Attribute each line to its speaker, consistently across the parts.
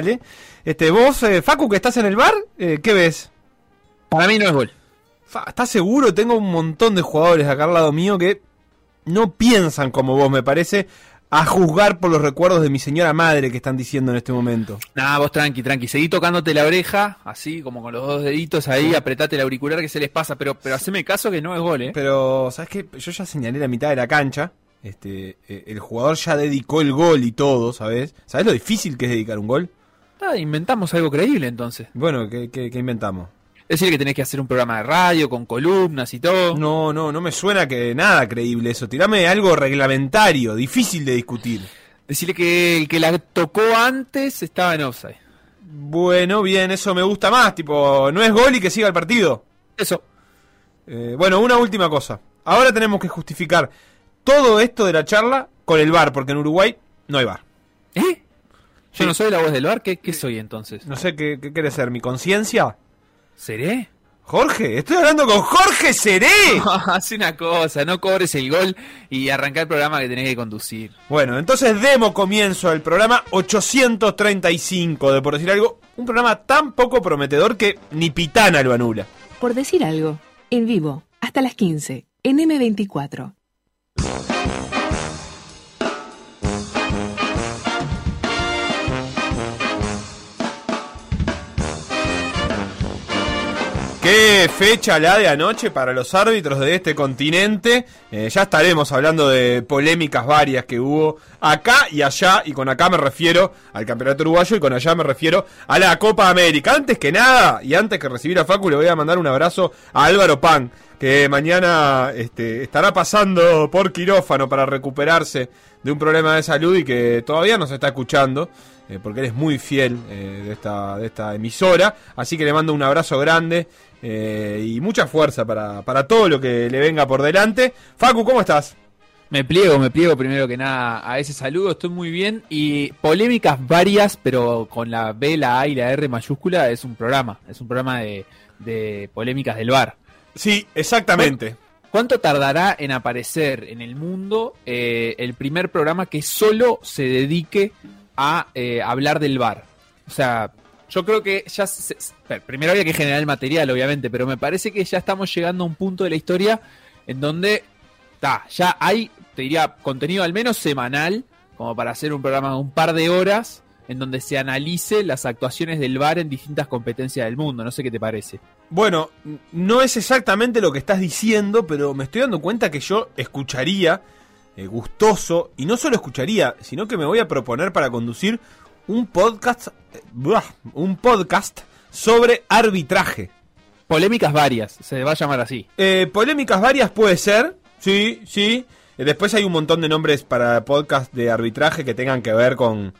Speaker 1: Dale. Este, vos, eh, Facu, que estás en el bar, eh, ¿qué ves?
Speaker 2: Para mí no es gol.
Speaker 1: ¿Estás seguro? Tengo un montón de jugadores acá al lado mío que no piensan como vos, me parece, a juzgar por los recuerdos de mi señora madre que están diciendo en este momento.
Speaker 2: Nah, vos tranqui, tranqui. Seguí tocándote la oreja, así como con los dos deditos ahí, apretate el auricular que se les pasa, pero, pero haceme caso que no es gol, ¿eh?
Speaker 1: Pero, ¿sabes qué? Yo ya señalé la mitad de la cancha. Este, eh, el jugador ya dedicó el gol y todo, ¿sabes? ¿Sabes lo difícil que es dedicar un gol?
Speaker 2: Ah, inventamos algo creíble entonces.
Speaker 1: Bueno, ¿qué, qué, qué inventamos?
Speaker 2: Es decir, que tenés que hacer un programa de radio con columnas y todo.
Speaker 1: No, no, no me suena que nada creíble eso. Tirame algo reglamentario, difícil de discutir.
Speaker 2: Decirle que el que la tocó antes estaba en offside.
Speaker 1: Bueno, bien, eso me gusta más. Tipo, no es gol y que siga el partido.
Speaker 2: Eso.
Speaker 1: Eh, bueno, una última cosa. Ahora tenemos que justificar todo esto de la charla con el bar, porque en Uruguay no hay bar.
Speaker 2: ¿Eh? Yo
Speaker 1: Sí.
Speaker 2: no soy la voz del bar, ¿qué, qué soy entonces?
Speaker 1: No sé qué, qué quiere ser, mi conciencia.
Speaker 2: ¿Seré?
Speaker 1: Jorge, estoy hablando con Jorge Seré.
Speaker 2: Haz una cosa, no cobres el gol y arrancar el programa que tenés que conducir.
Speaker 1: Bueno, entonces demos comienzo al programa 835 de Por Decir Algo. Un programa tan poco prometedor que ni Pitana lo anula.
Speaker 3: Por decir algo, en vivo, hasta las 15, en M24.
Speaker 1: Qué fecha la de anoche para los árbitros de este continente. Eh, ya estaremos hablando de polémicas varias que hubo acá y allá. Y con acá me refiero al campeonato uruguayo y con allá me refiero a la Copa América. Antes que nada, y antes que recibir a Facu, le voy a mandar un abrazo a Álvaro Pan, que mañana este, estará pasando por quirófano para recuperarse de un problema de salud y que todavía nos está escuchando. Eh, porque él es muy fiel eh, de, esta, de esta emisora. Así que le mando un abrazo grande eh, y mucha fuerza para, para todo lo que le venga por delante. Facu, ¿cómo estás?
Speaker 2: Me pliego, me pliego primero que nada a ese saludo, estoy muy bien. Y polémicas varias, pero con la B, la A y la R mayúscula es un programa, es un programa de, de polémicas del bar.
Speaker 1: Sí, exactamente.
Speaker 2: ¿Cuánto tardará en aparecer en el mundo eh, el primer programa que solo se dedique a eh, hablar del bar? O sea, yo creo que ya... primero había que generar el material, obviamente, pero me parece que ya estamos llegando a un punto de la historia en donde ta, ya hay, te diría, contenido al menos semanal, como para hacer un programa de un par de horas, en donde se analice las actuaciones del bar en distintas competencias del mundo. No sé qué te parece.
Speaker 1: Bueno, no es exactamente lo que estás diciendo, pero me estoy dando cuenta que yo escucharía, eh, gustoso, y no solo escucharía, sino que me voy a proponer para conducir un podcast, eh, un podcast sobre arbitraje.
Speaker 2: Polémicas varias, se va a llamar así.
Speaker 1: Eh, polémicas varias puede ser, sí, sí. Eh, después hay un montón de nombres para podcast de arbitraje que tengan que ver con,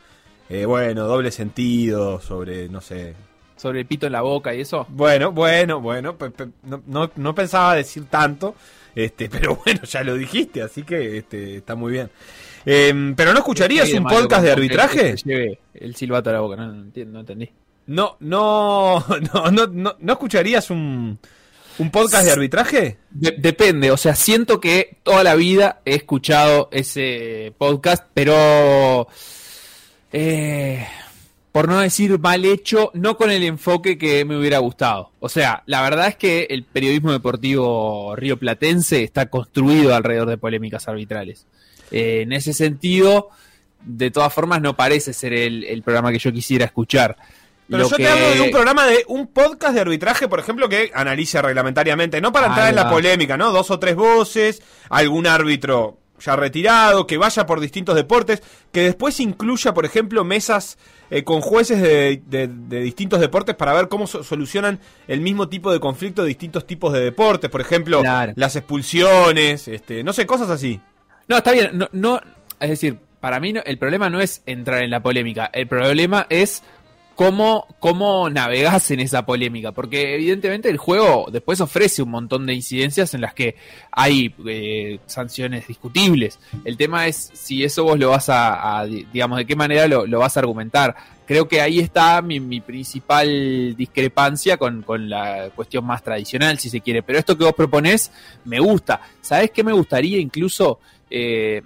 Speaker 1: eh, bueno, doble sentido, sobre, no sé.
Speaker 2: Sobre el pito en la boca y eso.
Speaker 1: Bueno, bueno, bueno, no, no, no pensaba decir tanto, este, pero bueno, ya lo dijiste, así que este, está muy bien. Eh, pero no escucharías
Speaker 2: ¿Qué hay
Speaker 1: un podcast de arbitraje?
Speaker 2: lleve el silbato a la boca, no, no no entendí.
Speaker 1: No, no, no, no, no, ¿no escucharías un, un podcast de arbitraje?
Speaker 2: De- depende, o sea, siento que toda la vida he escuchado ese podcast, pero eh, por no decir mal hecho, no con el enfoque que me hubiera gustado. O sea, la verdad es que el periodismo deportivo rioplatense está construido alrededor de polémicas arbitrales. Eh, en ese sentido, de todas formas no parece ser el, el programa que yo quisiera escuchar.
Speaker 1: Pero
Speaker 2: Lo
Speaker 1: yo
Speaker 2: que-
Speaker 1: te hablo de un programa de un podcast de arbitraje, por ejemplo, que analice reglamentariamente, no para entrar en la polémica, ¿no? Dos o tres voces, algún árbitro ya retirado, que vaya por distintos deportes, que después incluya, por ejemplo, mesas eh, con jueces de, de- de distintos deportes para ver cómo so- solucionan el mismo tipo de conflicto de distintos tipos de deportes, por ejemplo,
Speaker 2: Claro.
Speaker 1: las expulsiones, este, no sé, cosas así.
Speaker 2: No, está bien. No, no, es decir, para mí no- el problema no es entrar en la polémica. El problema es cómo, cómo navegás en esa polémica. Porque evidentemente el juego después ofrece un montón de incidencias en las que hay eh, sanciones discutibles. El tema es si eso vos lo vas a, digamos, de qué manera lo, lo vas a argumentar. Creo que ahí está mi, mi principal discrepancia con, con la cuestión más tradicional, si se quiere. Pero esto que vos proponés me gusta. ¿Sabés qué me gustaría incluso? Eh,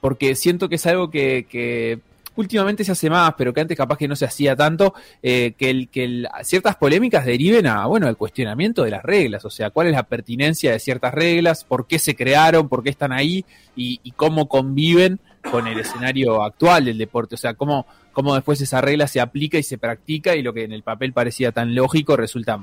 Speaker 2: porque siento que es algo que últimamente se hace más, pero que antes capaz que no se hacía tanto, eh, que, el, que el- ciertas polémicas deriven a, bueno, al cuestionamiento de las reglas, o sea, cuál es la pertinencia de ciertas reglas, por qué se crearon, por qué están ahí y, y cómo conviven con el escenario actual del deporte, o sea, cómo, cómo después esa regla se aplica y se practica y lo que en el papel parecía tan lógico resulta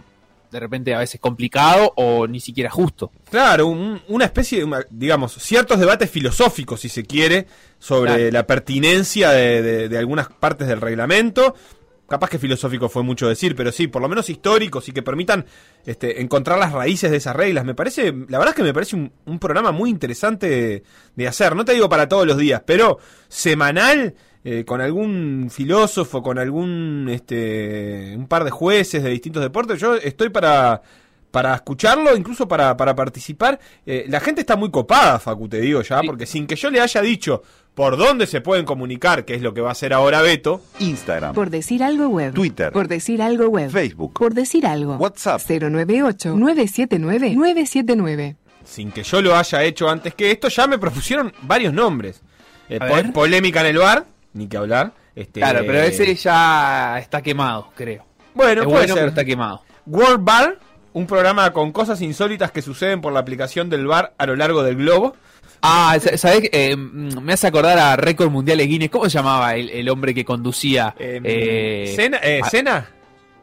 Speaker 2: de repente a veces complicado o ni siquiera justo.
Speaker 1: Claro, un- una especie de, una- digamos, ciertos debates filosóficos, si se quiere, sobre
Speaker 2: Claro.
Speaker 1: la pertinencia de, de- de algunas partes del reglamento. Capaz que filosófico fue mucho decir, pero sí, por lo menos históricos y que permitan este, encontrar las raíces de esas reglas. Me parece, la verdad es que me parece un, un programa muy interesante de, de hacer. No te digo para todos los días, pero semanal, eh, con algún filósofo, con algún, este, un par de jueces de distintos deportes. Yo estoy para, para escucharlo, incluso para, para participar. Eh, la gente está muy copada, Facu, te digo ya,
Speaker 2: Sí.
Speaker 1: porque sin que yo le haya dicho por dónde se pueden comunicar, que es lo que va a hacer ahora Beto,
Speaker 4: Instagram,
Speaker 3: Por decir algo web.
Speaker 4: Twitter.
Speaker 3: Por decir algo web.
Speaker 4: Facebook.
Speaker 3: Por decir algo.
Speaker 4: WhatsApp.
Speaker 3: 098-979-979.
Speaker 1: sin que yo lo haya hecho antes que esto, ya me propusieron varios nombres. Eh,
Speaker 2: A
Speaker 1: po-
Speaker 2: ver.
Speaker 1: polémica en el bar, ni que hablar. Este,
Speaker 2: Claro, pero ese ya está quemado, creo.
Speaker 1: Bueno,
Speaker 2: es
Speaker 1: puede
Speaker 2: bueno, pero
Speaker 1: ser.
Speaker 2: está quemado.
Speaker 1: World Bar, un programa con cosas insólitas que suceden por la aplicación del bar a lo largo del globo.
Speaker 2: Ah, sa- ¿sabés? Eh, me hace acordar a Récord Mundiales Guinness. ¿Cómo se llamaba el, el hombre que conducía?
Speaker 1: Eh,
Speaker 2: Eh,
Speaker 1: ¿Cena? Eh, ¿Cena?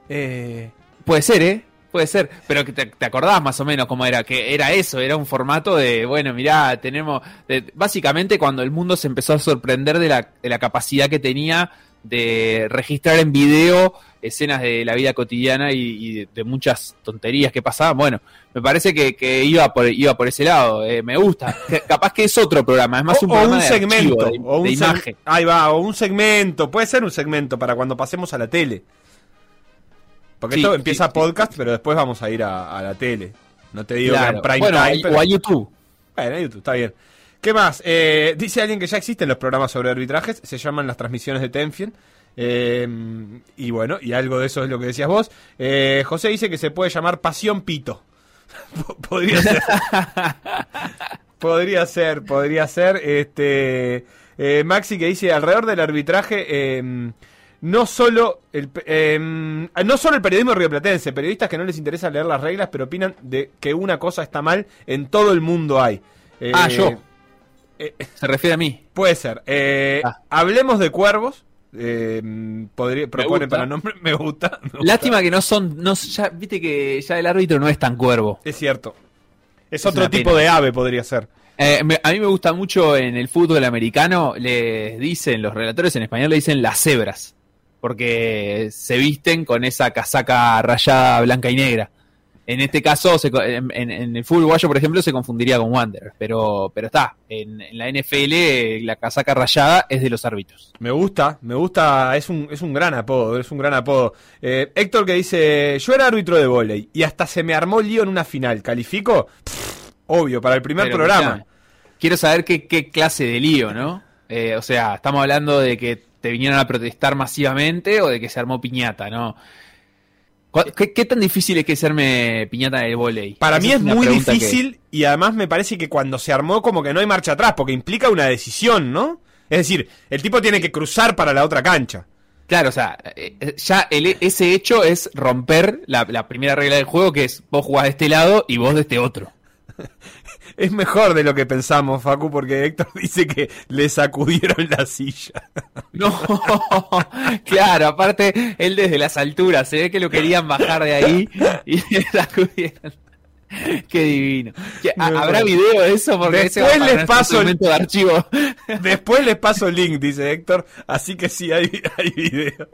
Speaker 1: Eh,
Speaker 2: Puede ser, ¿eh? Puede ser. Pero que te, te acordás más o menos cómo era. Que era eso, era un formato de, bueno, mirá, tenemos... de- básicamente cuando el mundo se empezó a sorprender de la, de la capacidad que tenía de registrar en video escenas de la vida cotidiana y, y de, de muchas tonterías que pasaban. Bueno, me parece que, que iba por iba por ese lado. eh, me gusta. Capaz que es otro programa, es más
Speaker 1: o,
Speaker 2: un
Speaker 1: o
Speaker 2: programa
Speaker 1: un
Speaker 2: de
Speaker 1: segmento.
Speaker 2: archivo, de,
Speaker 1: o un
Speaker 2: de imagen.
Speaker 1: Ahí va, o un segmento. Puede ser un segmento para cuando pasemos a la tele. Porque
Speaker 2: Sí,
Speaker 1: esto empieza
Speaker 2: sí.
Speaker 1: podcast, pero después vamos a ir a, a la tele. No te digo
Speaker 2: Claro.
Speaker 1: que en prime
Speaker 2: Bueno,
Speaker 1: time, pero-
Speaker 2: o a YouTube.
Speaker 1: Bueno, en YouTube, está bien. ¿Qué más? Eh, dice alguien que ya existen los programas sobre arbitrajes, se llaman las transmisiones de Tenfien. Eh, y bueno, y algo de eso es lo que decías vos. Eh, José dice que se puede llamar Pasión Pito. Podría ser. podría ser, podría ser. Este, Maxi que dice alrededor del arbitraje. No solo el pe- eh, no solo el periodismo rioplatense, periodistas que no les interesa leer las reglas, pero opinan de que una cosa está mal en todo el mundo hay. Eh,
Speaker 2: Ah, yo.
Speaker 1: eh,
Speaker 2: Se refiere a mí.
Speaker 1: Puede ser. Eh,
Speaker 2: Ah.
Speaker 1: Hablemos de cuervos. Eh, podría, propone
Speaker 2: gusta.
Speaker 1: para nombre. Me gusta. me gusta.
Speaker 2: Lástima que no son, no, ya, viste que ya el árbitro no es tan cuervo.
Speaker 1: Es cierto. Es,
Speaker 2: Es
Speaker 1: otro tipo
Speaker 2: pena.
Speaker 1: de ave, podría ser.
Speaker 2: Eh, me- a mí me gusta mucho en el fútbol americano, les dicen, los relatores en español le dicen las cebras, porque se visten con esa casaca rayada blanca y negra. En este caso, se en, en- el fútbol uruguayo, por ejemplo, se confundiría con Wander, pero, pero está, en, en la NFL eh, la casaca rayada es de los árbitros.
Speaker 1: Me gusta, me gusta, es un, es un gran apodo, es un gran apodo. Eh, Héctor que dice, yo era árbitro de volei y hasta se me armó lío en una final. ¿Califico? Pff, obvio, para el primer
Speaker 2: Pero,
Speaker 1: programa.
Speaker 2: Quiero saber qué, qué clase de lío, ¿no? Eh, o sea, estamos hablando de que te vinieron a protestar masivamente o de que se armó piñata, ¿no? ¿Cu- ¿Qué, qué tan difícil es que serme piñata el volei?
Speaker 1: Para
Speaker 2: Esa
Speaker 1: mí es muy
Speaker 2: que-
Speaker 1: difícil y además me parece que cuando se armó como que no hay marcha atrás, porque implica una decisión, ¿no? Es decir, el tipo tiene que cruzar para la otra cancha.
Speaker 2: Claro, o sea, eh, eh, ya el- ese hecho es romper la, la primera regla del juego, que es vos jugás de este lado y vos de este otro.
Speaker 1: es mejor de lo que pensamos, Facu, porque Héctor dice que le sacudieron la silla.
Speaker 2: No, claro, aparte, él desde las alturas, se ve que lo querían bajar de ahí y le sacudieron. Qué divino. ¿Qué- ha- ¿Habrá video de eso? Porque
Speaker 1: Después les paso el-
Speaker 2: segmento de archivo.
Speaker 1: Después les paso el link, dice Héctor, así que sí hay, hay video.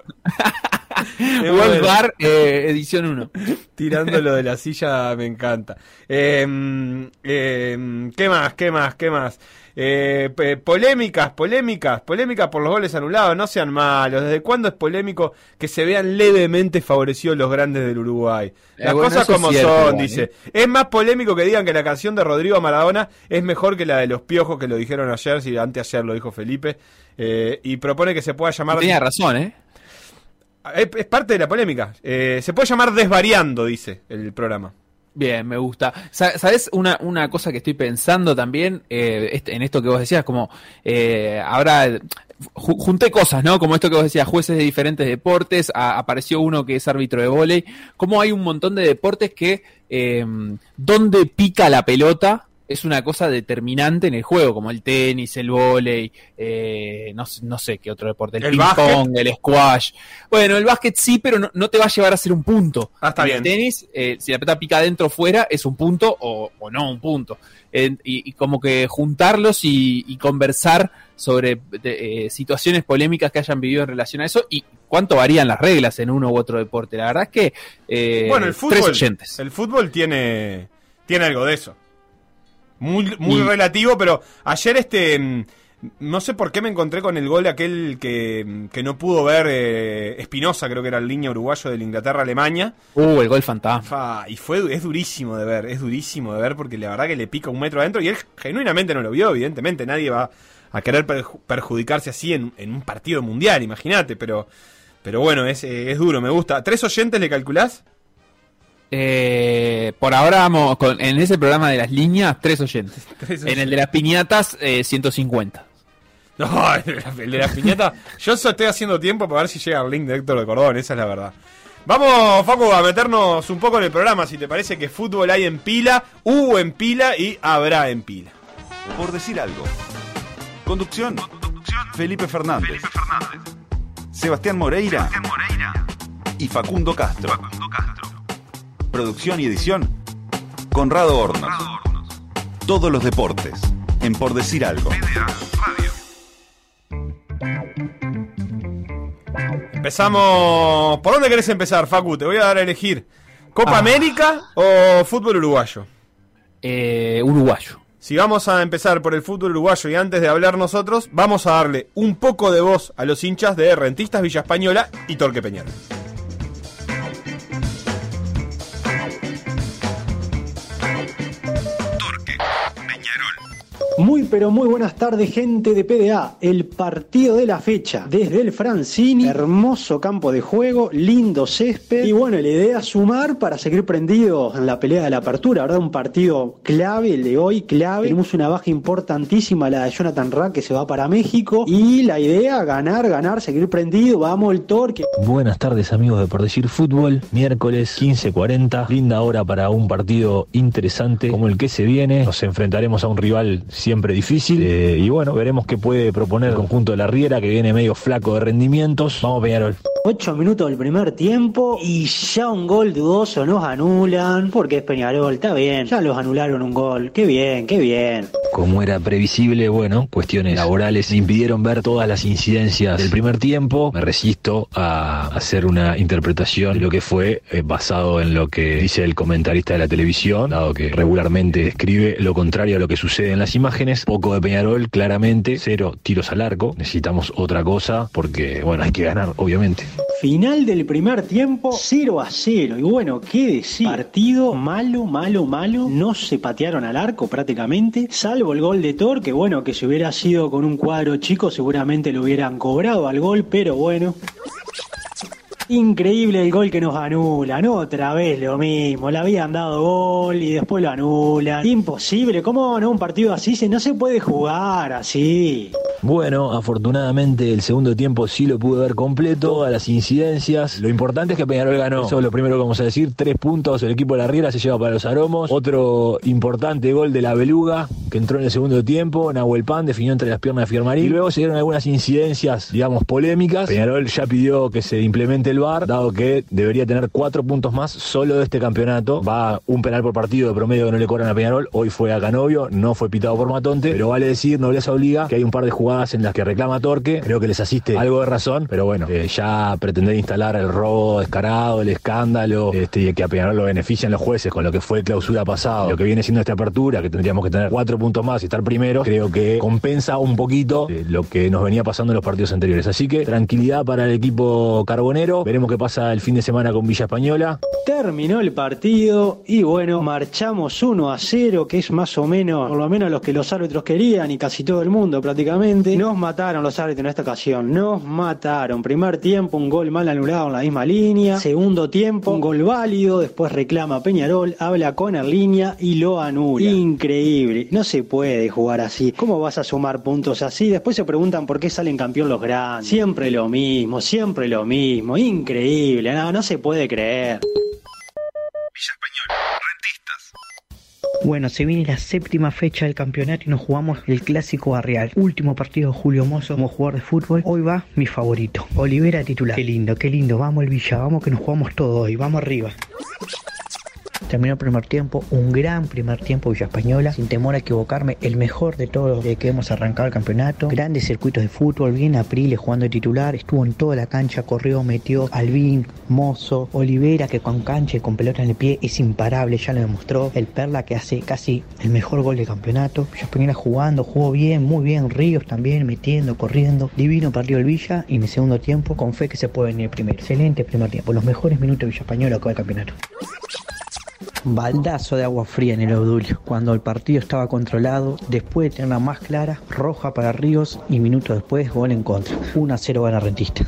Speaker 2: World. Bar, eh, edición 1.
Speaker 1: Tirando lo de la silla me encanta. Eh, eh, ¿Qué más? ¿Qué más? ¿Qué más? Eh, polémicas, polémicas, polémicas por los goles anulados, no sean malos. ¿Desde cuándo es polémico que se vean levemente favorecidos los grandes del Uruguay? Las
Speaker 2: Eh, bueno,
Speaker 1: cosas como
Speaker 2: cierto,
Speaker 1: son,
Speaker 2: igual,
Speaker 1: dice.
Speaker 2: ¿eh?
Speaker 1: Es más polémico que digan que la canción de Rodrigo Maradona es mejor que la de los piojos que lo dijeron ayer, si anteayer lo dijo Felipe, eh, y propone que se pueda llamar...
Speaker 2: Tenía razón, ¿eh?
Speaker 1: Es, parte de la polémica. Eh, se puede llamar desvariando, dice el programa.
Speaker 2: Bien, me gusta. Sa- ¿Sabes una, una cosa que estoy pensando también eh, en esto que vos decías? Como eh, ahora ju- junté cosas, ¿no? Como esto que vos decías, jueces de diferentes deportes, apareció uno que es árbitro de vóley. Como hay un montón de deportes que eh, donde pica la pelota es una cosa determinante en el juego, como el tenis, el vóley, eh, no, sé- no sé qué otro deporte, el,
Speaker 1: ¿El
Speaker 2: ping pong, el squash. Bueno, el básquet sí, pero no, no te va a llevar a ser un punto.
Speaker 1: Ah, está
Speaker 2: En
Speaker 1: bien.
Speaker 2: El tenis, eh, si la pelota pica adentro o fuera, es un punto o, o no un punto. Eh, y, y como que juntarlos y, y conversar sobre de, eh, situaciones polémicas que hayan vivido en relación a eso y cuánto varían las reglas en uno u otro deporte. La verdad es que eh,
Speaker 1: bueno, el fútbol, el fútbol tiene, tiene algo de eso. Muy, muy
Speaker 2: Y-
Speaker 1: relativo, pero ayer este... mm, No sé por qué me encontré con el gol aquel que, mm, que no pudo ver eh, Espinosa, creo que era el línea uruguayo de la Inglaterra-Alemania.
Speaker 2: Uh, el gol fantasma.
Speaker 1: Fa, y fue es durísimo de ver, es durísimo de ver porque la verdad que le pica un metro adentro y él genuinamente no lo vio, evidentemente nadie va a querer perju- perjudicarse así en, en un partido mundial, imagínate, pero pero bueno, es, eh, es duro, me gusta. ¿Tres oyentes le calculás?
Speaker 2: Eh, por ahora vamos con, en ese programa de las líneas, tres oyentes.
Speaker 1: Tres
Speaker 2: En el de las piñatas, eh, 150.
Speaker 1: No, el de la, el de la piñata. Yo solo estoy haciendo tiempo para ver si llega el link de Héctor de Cordón, esa es la verdad. Vamos, Facu, a meternos un poco en el programa, si te parece que fútbol hay en pila, hubo en pila y habrá en pila.
Speaker 4: Por decir algo. Conducción. Felipe Fernández. Sebastián Moreira. Y Facundo Castro. Producción y edición. Conrado Hornos. Todos los deportes. En Por decir algo.
Speaker 1: Empezamos. ¿Por dónde querés empezar, Facu? Te voy a dar a elegir. ¿Copa
Speaker 2: Ah.
Speaker 1: América o fútbol uruguayo?
Speaker 2: Eh, uruguayo.
Speaker 1: Si vamos a empezar por el fútbol uruguayo y antes de hablar nosotros, vamos a darle un poco de voz a los hinchas de Rentistas Villa Española y Torque Peñarol.
Speaker 5: Muy pero muy buenas tardes gente de PDA, el partido de la fecha, desde el Francini, hermoso campo de juego, lindo césped. Y bueno, la idea es sumar para seguir prendidos en la pelea de la apertura, ¿verdad? Un partido clave, el de hoy clave, tenemos una baja importantísima, la de Jonathan Rack que se va para México. Y la idea, ganar, ganar, seguir prendido, vamos el torque.
Speaker 6: Buenas tardes amigos de Por Decir Fútbol, miércoles 15.40, linda hora para un partido interesante como el que se viene, nos enfrentaremos a un rival siempre difícil eh, y bueno, veremos qué puede proponer el conjunto de la Riera que viene medio flaco de rendimientos, vamos Peñarol.
Speaker 5: 8 minutos del primer tiempo y ya un gol dudoso nos anulan porque es Peñarol, está bien, ya los anularon un gol, qué bien, qué bien.
Speaker 6: Como era previsible, bueno, cuestiones laborales impidieron ver todas las incidencias del primer tiempo. Me resisto a hacer una interpretación de lo que fue eh, basado en lo que dice el comentarista de la televisión, dado que regularmente escribe lo contrario a lo que sucede en las imágenes. Poco de Peñarol, claramente, cero tiros al arco. Necesitamos otra cosa porque, bueno, hay que ganar, obviamente.
Speaker 5: Final del primer tiempo, 0 a 0. Y bueno, qué decir. Partido malo, malo, malo. No se patearon al arco prácticamente. Salvo el gol de Thor, que bueno, que si hubiera sido con un cuadro chico, seguramente lo hubieran cobrado al gol, pero bueno. Increíble el gol que nos anulan, otra vez lo mismo, le habían dado gol y después lo anulan. Imposible, ¿cómo no? Un partido así se no se puede jugar así.
Speaker 6: Bueno, afortunadamente el segundo tiempo sí lo pude ver completo, todas las incidencias. Lo importante es que Peñarol ganó. Eso es lo primero que vamos a decir. Tres puntos, el equipo de la Riera se lleva para los aromos. Otro importante gol de la Beluga, que entró en el segundo tiempo. Nahuel Pan definió entre las piernas de Fiermarín. Y luego se dieron algunas incidencias, digamos, polémicas. Peñarol ya pidió que se implemente dado que debería tener cuatro puntos más solo de este campeonato. Va un penal por partido de promedio que no le cobran a Peñarol. Hoy fue a Canovio, no fue pitado por Matonte, pero vale decir, no les obliga, que hay un par de jugadas en las que reclama Torque. Creo que les asiste algo de razón, pero bueno, eh, ya pretender instalar el robo descarado, el escándalo, este, y que a Peñarol lo benefician los jueces con lo que fue clausura pasado, lo que viene siendo esta apertura, que tendríamos que tener cuatro puntos más y estar primero, creo que compensa un poquito eh, lo que nos venía pasando en los partidos anteriores. Así que tranquilidad para el equipo carbonero. Veremos qué pasa el fin de semana con Villa Española.
Speaker 5: Terminó el partido y bueno, marchamos 1 a 0, que es más o menos, por lo menos los que los árbitros querían y casi todo el mundo prácticamente. Nos mataron los árbitros en esta ocasión, nos mataron. Primer tiempo, un gol mal anulado en la misma línea. Segundo tiempo, un gol válido. Después reclama Peñarol, habla con línea y lo anula. Increíble, no se puede jugar así. ¿Cómo vas a sumar puntos así? Después se preguntan por qué salen campeón los grandes. Siempre lo mismo, siempre lo mismo. Increíble, no, no se puede creer.
Speaker 4: Villa Española, rentistas.
Speaker 7: Bueno, se viene la séptima fecha del campeonato y nos jugamos el clásico barrial. Último partido de Julio Mozo como jugador de fútbol. Hoy va mi favorito, Olivera titular. Qué lindo, qué lindo. Vamos el Villa, vamos que nos jugamos todo hoy. Vamos arriba. Terminó el primer tiempo, un gran primer tiempo Villa Española, sin temor a equivocarme, el mejor de todos desde que hemos arrancado el campeonato. Grandes circuitos de fútbol, bien Aprile jugando de titular, estuvo en toda la cancha, corrió, metió Albín, Mozo, Olivera que con cancha y con pelota en el pie es imparable, ya lo demostró. El Perla que hace casi el mejor gol del campeonato. Villa Española jugando, jugó bien, muy bien. Ríos también metiendo, corriendo. Divino partido el Villa y mi segundo tiempo con fe que se puede venir primero. Excelente primer tiempo, los mejores minutos de Villa Española acá del campeonato baldazo de agua fría en el Obdulio, cuando el partido estaba controlado, después de tenerla más clara, roja para Ríos y minutos después gol en contra. 1 a 0 gana Rentista.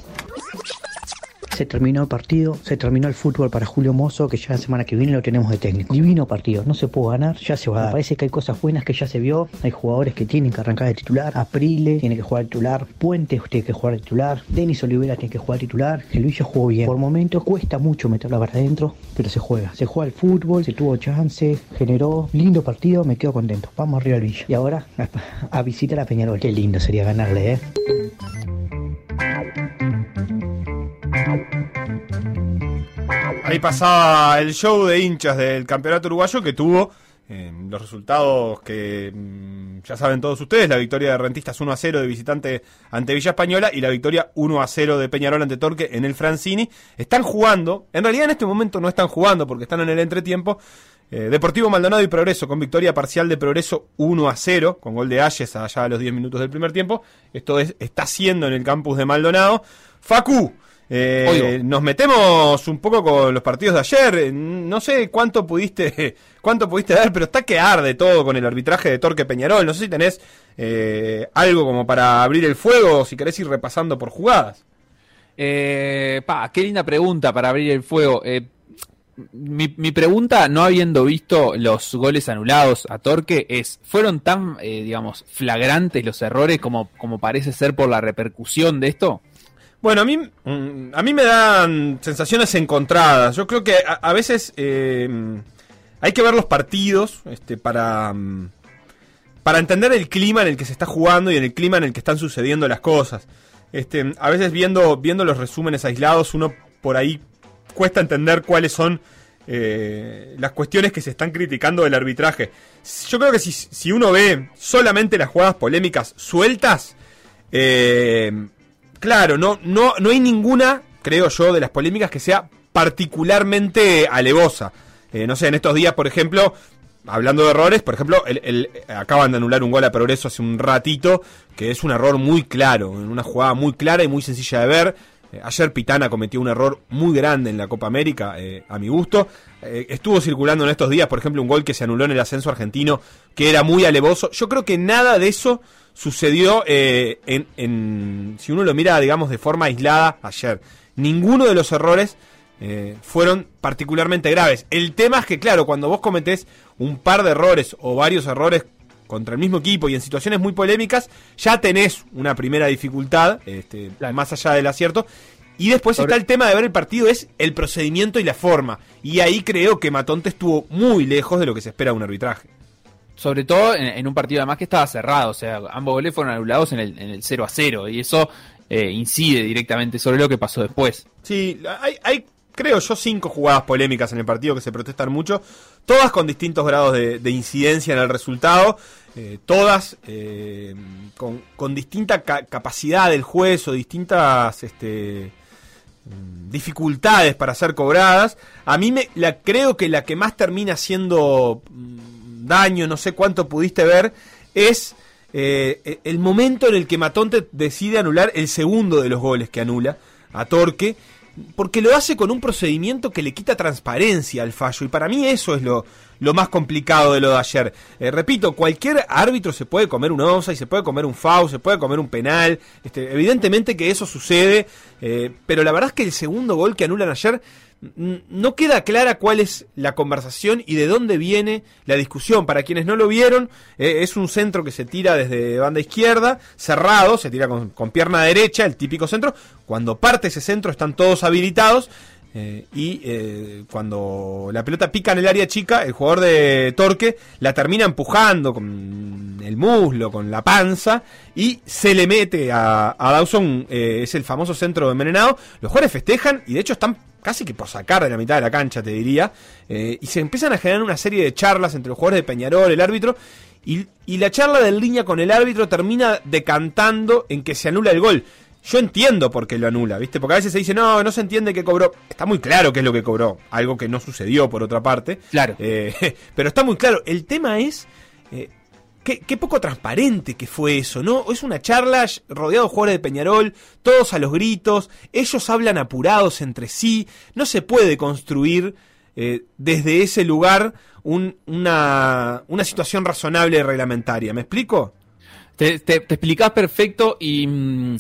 Speaker 7: Se terminó el partido, se terminó el fútbol para Julio Mozo, que ya la semana que viene lo tenemos de técnico. Divino partido, no se pudo ganar, ya se va a dar. Parece que hay cosas buenas que ya se vio, hay jugadores que tienen que arrancar de titular, Aprile tiene que jugar de titular, Puentes tiene que jugar de titular, Denis Olivera tiene que jugar de titular, el Villa jugó bien. Por momentos cuesta mucho meterla para adentro, pero se juega. Se juega el fútbol, se tuvo chance, generó, lindo partido, me quedo contento. Vamos arriba al Villa. Y ahora a, a visitar a Peñarol. Qué lindo sería ganarle, eh.
Speaker 1: Ahí pasaba el show de hinchas del campeonato uruguayo que tuvo eh, los resultados que mm, ya saben todos ustedes, la victoria de Rentistas 1 a 0 de visitante ante Villa Española y la victoria 1 a 0 de Peñarol ante Torque en el Francini. Están jugando, en realidad en este momento no están jugando porque están en el entretiempo. Eh, Deportivo Maldonado y Progreso con victoria parcial de Progreso 1 a 0 con gol de Ayes allá a los 10 minutos del primer tiempo. Esto es, está siendo en el campus de Maldonado. Facu, eh, nos metemos un poco con los partidos de ayer. No sé cuánto pudiste cuánto pudiste ver, pero está que arde todo con el arbitraje de Torque Peñarol. No sé si tenés eh, algo como para abrir el fuego o si querés ir repasando por jugadas.
Speaker 2: Eh, pa, qué linda pregunta para abrir el fuego. Eh, mi, mi, pregunta, no habiendo visto los goles anulados a Torque, es, ¿fueron tan, eh, digamos, flagrantes los errores como, como parece ser por la repercusión de esto?
Speaker 1: Bueno, a mí, mm, a mí me dan sensaciones encontradas. Yo creo que a, veces eh, hay que ver los partidos este, para, mm, para entender el clima en el que se está jugando y en el clima en el que están sucediendo las cosas. Este, a veces viendo, viendo los resúmenes aislados, uno por ahí cuesta entender cuáles son eh, las cuestiones que se están criticando del arbitraje. Yo creo que si, si uno ve solamente las jugadas polémicas sueltas, eh, Claro, no, no, no hay ninguna, creo yo, de las polémicas que sea particularmente alevosa. Eh, no sé, en estos días, por ejemplo, hablando de errores, por ejemplo, el, acaban de anular un gol a progreso hace un ratito, que es un error muy claro, una jugada muy clara y muy sencilla de ver. Eh, ayer Pitana cometió un error muy grande en la Copa América, eh, a mi gusto. Eh, estuvo circulando en estos días, por ejemplo, un gol que se anuló en el ascenso argentino, que era muy alevoso. Yo creo que nada de eso sucedió eh, en, en, si uno lo mira, digamos, de forma aislada ayer. Ninguno de los errores eh, fueron particularmente graves. El tema es que, claro, cuando vos cometés un par de errores o varios errores contra el mismo equipo y en situaciones muy polémicas, ya tenés una primera dificultad, este, más allá del acierto. Y después está el tema de ver el partido, es el procedimiento y la forma. Y ahí creo que Matonte estuvo muy lejos de lo que se espera de un arbitraje.
Speaker 2: Sobre todo en, un partido además que estaba cerrado, o sea, ambos goles fueron anulados en el, en el 0 a 0 y eso eh, incide directamente sobre lo que pasó después.
Speaker 1: Sí, hay, hay, creo yo, cinco jugadas polémicas en el partido que se protestan mucho, todas con distintos grados de, incidencia en el resultado, eh, todas eh, con, distinta capacidad del juez o distintas este, mm, dificultades para ser cobradas. A mí me la creo que la que más termina siendo mm, daño, no sé cuánto pudiste ver, es eh, el momento en el que Matonte decide anular el segundo de los goles que anula a Torque, porque lo hace con un procedimiento que le quita transparencia al fallo, y para mí eso es lo, lo más complicado de lo de ayer. Eh, repito, cualquier árbitro se puede comer un y se puede comer un foul, se puede comer un penal, este, evidentemente que eso sucede, eh, pero la verdad es que el segundo gol que anulan ayer no queda clara cuál es la conversación y de dónde viene la discusión. Para quienes no lo vieron, eh, es un centro que se tira desde banda izquierda, cerrado, se tira con, pierna derecha, el típico centro. Cuando parte ese centro están todos habilitados. Eh, y eh, cuando la pelota pica en el área chica, el jugador de Torque la termina empujando con el muslo, con la panza, y se le mete a, a Dawson, es el famoso centro envenenado. Los jugadores festejan y de hecho están casi que por sacar de la mitad de la cancha, te diría, eh, y se empiezan a generar una serie de charlas entre los jugadores de Peñarol, el árbitro, y, la charla del línea con el árbitro termina decantando en que se anula el gol. Yo entiendo por qué lo anula, ¿viste? Porque a veces se dice, no, no se entiende que cobró. Está muy claro qué es lo que cobró, algo que no sucedió por otra parte.
Speaker 2: Claro.
Speaker 1: Eh, pero está muy claro. El tema es eh, Qué, poco transparente que fue eso, ¿no? Es una charla rodeado de jugadores de Peñarol, todos a los gritos, ellos hablan apurados entre sí, no se puede construir eh, desde ese lugar una, situación razonable y reglamentaria. ¿Me explico?
Speaker 2: Te, te, explicás perfecto y... Mm,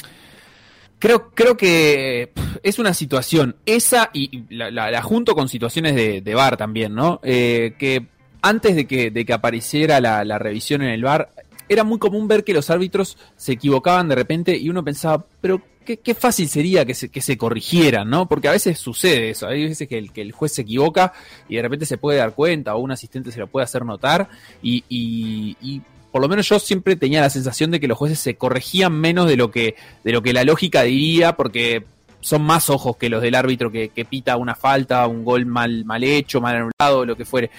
Speaker 2: creo, creo que es una situación, esa y la, junto con situaciones de, de bar también, ¿no? Eh, que antes de que, de que apareciera la, revisión en el bar, era muy común ver que los árbitros se equivocaban de repente y uno pensaba, pero qué, qué fácil sería que se, que se corrigieran, ¿no? Porque a veces sucede eso, hay veces que el, que el juez se equivoca y de repente se puede dar cuenta o un asistente se lo puede hacer notar y, y, por lo menos yo siempre tenía la sensación de que los jueces se corregían menos de lo que, de lo que la lógica diría porque son más ojos que los del árbitro que, pita una falta, un gol mal, mal hecho, mal anulado, lo que fuere.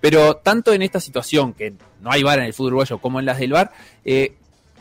Speaker 2: Pero tanto en esta situación, que no hay VAR en el fútbol uruguayo, como en las del VAR, eh,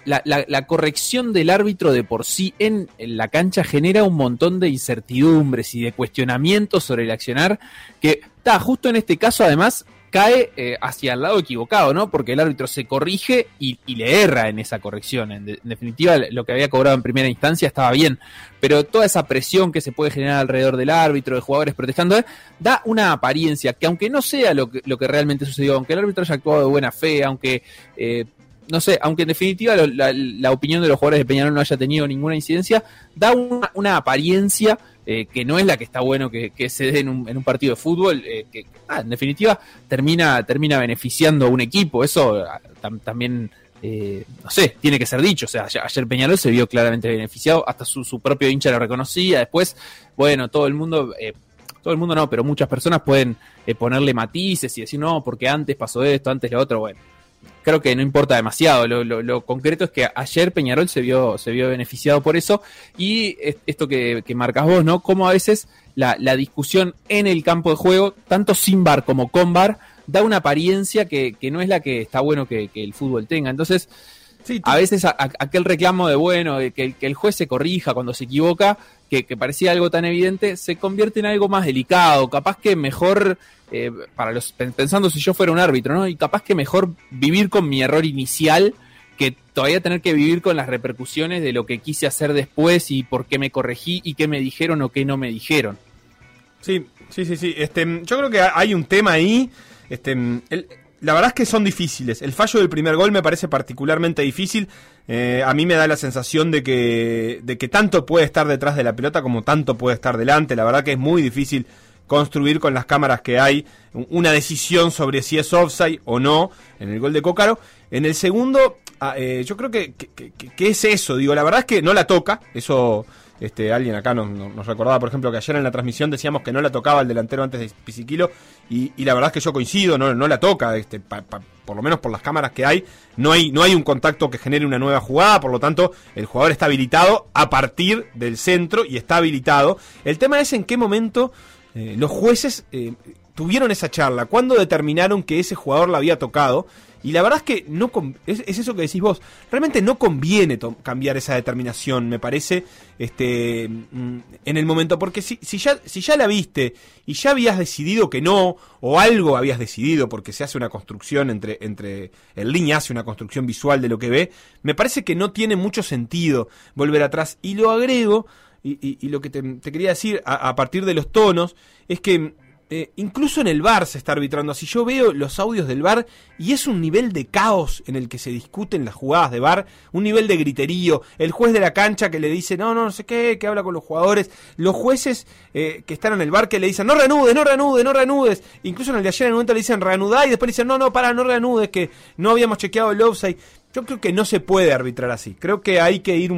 Speaker 2: la, corrección del árbitro de por sí en, la cancha genera un montón de incertidumbres y de cuestionamientos sobre el accionar, que está justo en este caso además cae eh, hacia el lado equivocado, ¿no? Porque el árbitro se corrige y, le erra en esa corrección. En, definitiva, lo que había cobrado en primera instancia estaba bien, pero toda esa presión que se puede generar alrededor del árbitro, de jugadores protestando, eh, da una apariencia que aunque no sea lo que, lo que realmente sucedió, aunque el árbitro haya actuado de buena fe, aunque... Eh, no sé, aunque en definitiva la, opinión de los jugadores de Peñarol no haya tenido ninguna incidencia, da una apariencia eh, que no es la que está bueno que, se dé en un, partido de fútbol, eh, que ah, en definitiva termina, termina beneficiando a un equipo. Eso ah, también, eh, no sé, tiene que ser dicho. O sea, ayer Peñarol se vio claramente beneficiado, hasta su, propio hincha lo reconocía. Después, bueno, todo el mundo todo el mundo no, pero muchas personas pueden ponerle matices y decir, no, porque antes pasó esto, antes lo otro, bueno creo que no importa demasiado. Lo, concreto es que ayer Peñarol se vio, se vio beneficiado por eso. Y esto que, que marcas vos, ¿no? Como a veces la, discusión en el campo de juego, tanto sin bar como con bar, da una apariencia que, no es la que está bueno que, el fútbol tenga. Entonces, a veces aquel reclamo de, bueno, que, que el juez se corrija cuando se equivoca, que, parecía algo tan evidente, se convierte en algo más delicado. Capaz que mejor eh, para los pensando si yo fuera un árbitro, ¿no? Y capaz que mejor vivir con mi error inicial que todavía tener que vivir con las repercusiones de lo que quise hacer después y por qué me corregí y qué me dijeron o qué no me dijeron.
Speaker 1: Sí, sí, sí, sí. Este, yo creo que hay un tema ahí. Este, la verdad es que son difíciles. El fallo del primer gol me parece particularmente difícil. Eh, a mí me da la sensación de que, de que tanto puede estar detrás de la pelota como tanto puede estar delante. La verdad que es muy difícil construir con las cámaras que hay una decisión sobre si es offside o no en el gol de Cócaro. En el segundo, ah, eh, yo creo que, es eso, digo, la verdad es que no la toca, eso este, alguien acá nos, nos, recordaba, por ejemplo, que ayer en la transmisión decíamos que no la tocaba el delantero antes de Pisiquilo, y, la verdad es que yo coincido, no, no la toca, este, por lo menos por las cámaras que hay, no hay, no hay un contacto que genere una nueva jugada, por lo tanto, el jugador está habilitado a partir del centro y está habilitado. El tema es en qué momento eh, los jueces eh, tuvieron esa charla, cuándo determinaron que ese jugador la había tocado. Y la verdad es que no es, eso que decís vos. Realmente no conviene cambiar esa determinación, me parece, este, mm, en el momento. Porque si, si, ya, si ya la viste y ya habías decidido que no, o algo habías decidido porque se hace una construcción entre, entre el línea hace una construcción visual de lo que ve, me parece que no tiene mucho sentido volver atrás. Y lo agrego, y, lo que te, quería decir a, a partir de los tonos, es que eh, incluso en el bar se está arbitrando así. Yo veo los audios del bar y es un nivel de caos en el que se discuten las jugadas de bar, un nivel de griterío. El juez de la cancha que le dice, no, no, no sé qué, que habla con los jugadores. Los jueces eh, que están en el bar que le dicen, no reanudes, no reanudes, no reanudes. Incluso en el de ayer en un momento le dicen reanudá y después le dicen, no, no, para, no reanudes, que no habíamos chequeado el offside. Yo creo que no se puede arbitrar así. Creo que hay que ir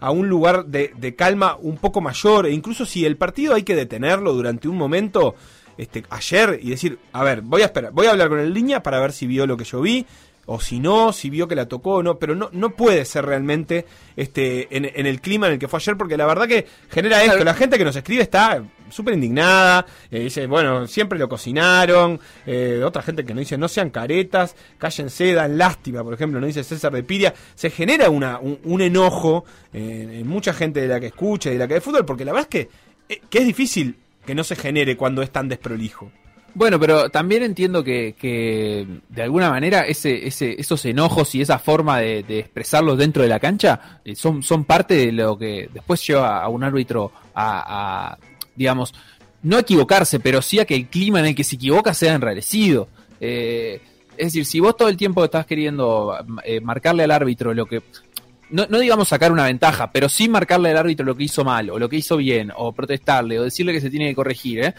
Speaker 1: a un lugar de, de calma un poco mayor. E incluso si el partido hay que detenerlo durante un momento este, ayer y decir, a ver, voy a esperar, voy a hablar con el línea para ver si vio lo que yo vi, o si no, si vio que la tocó o no, pero no, no puede ser realmente este, en, el clima en el que fue ayer, porque la verdad que genera esto, la gente que nos escribe está súper indignada, eh, dice, bueno, siempre lo cocinaron, eh, otra gente que nos dice, no sean caretas, cállense, dan lástima, por ejemplo, nos dice César de Piria, se genera una, un, enojo eh, en mucha gente de la que escucha y de la que ve fútbol, porque la verdad es que, que es difícil que no se genere cuando es tan desprolijo.
Speaker 2: Bueno, pero también entiendo que, que de alguna manera esos enojos y esa forma de, expresarlos dentro de la cancha eh, son, son parte de lo que después lleva a un árbitro a, digamos, no equivocarse, pero sí a que el clima en el que se equivoca sea enrarecido. Eh, es decir, si vos todo el tiempo estás queriendo eh, marcarle al árbitro lo que no, no, digamos sacar una ventaja, pero sí marcarle al árbitro lo que hizo mal, o lo que hizo bien, o protestarle, o decirle que se tiene que corregir, ¿eh?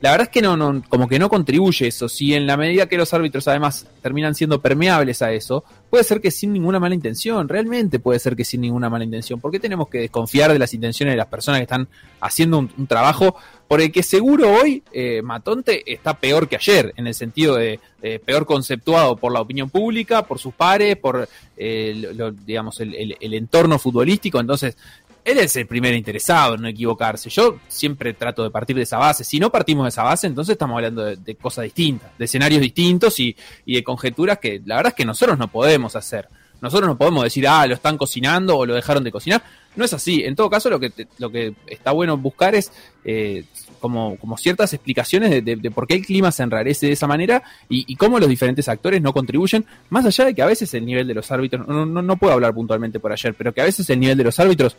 Speaker 2: La verdad es que no, no, como que no contribuye eso. Si en la medida que los árbitros además terminan siendo permeables a eso, puede ser que sin ninguna mala intención, realmente puede ser que sin ninguna mala intención. ¿Por qué tenemos que desconfiar de las intenciones de las personas que están haciendo un, trabajo por el que seguro hoy eh, Matonte está peor que ayer, en el sentido de peor conceptuado por la opinión pública, por sus pares, por eh, digamos el, el, entorno futbolístico? Entonces, él es el primer interesado en no equivocarse. Yo siempre trato de partir de esa base. Si no partimos de esa base, entonces estamos hablando de, cosas distintas, de escenarios distintos y, de conjeturas que la verdad es que nosotros no podemos hacer. Nosotros no podemos decir, ah, lo están cocinando o lo dejaron de cocinar. No es así. En todo caso, lo que, lo que está bueno buscar es eh, como, como ciertas explicaciones de, por qué el clima se enrarece de esa manera y, cómo los diferentes actores no contribuyen, más allá de que a veces el nivel de los árbitros, no, no, no puedo hablar puntualmente por ayer, pero que a veces el nivel de los árbitros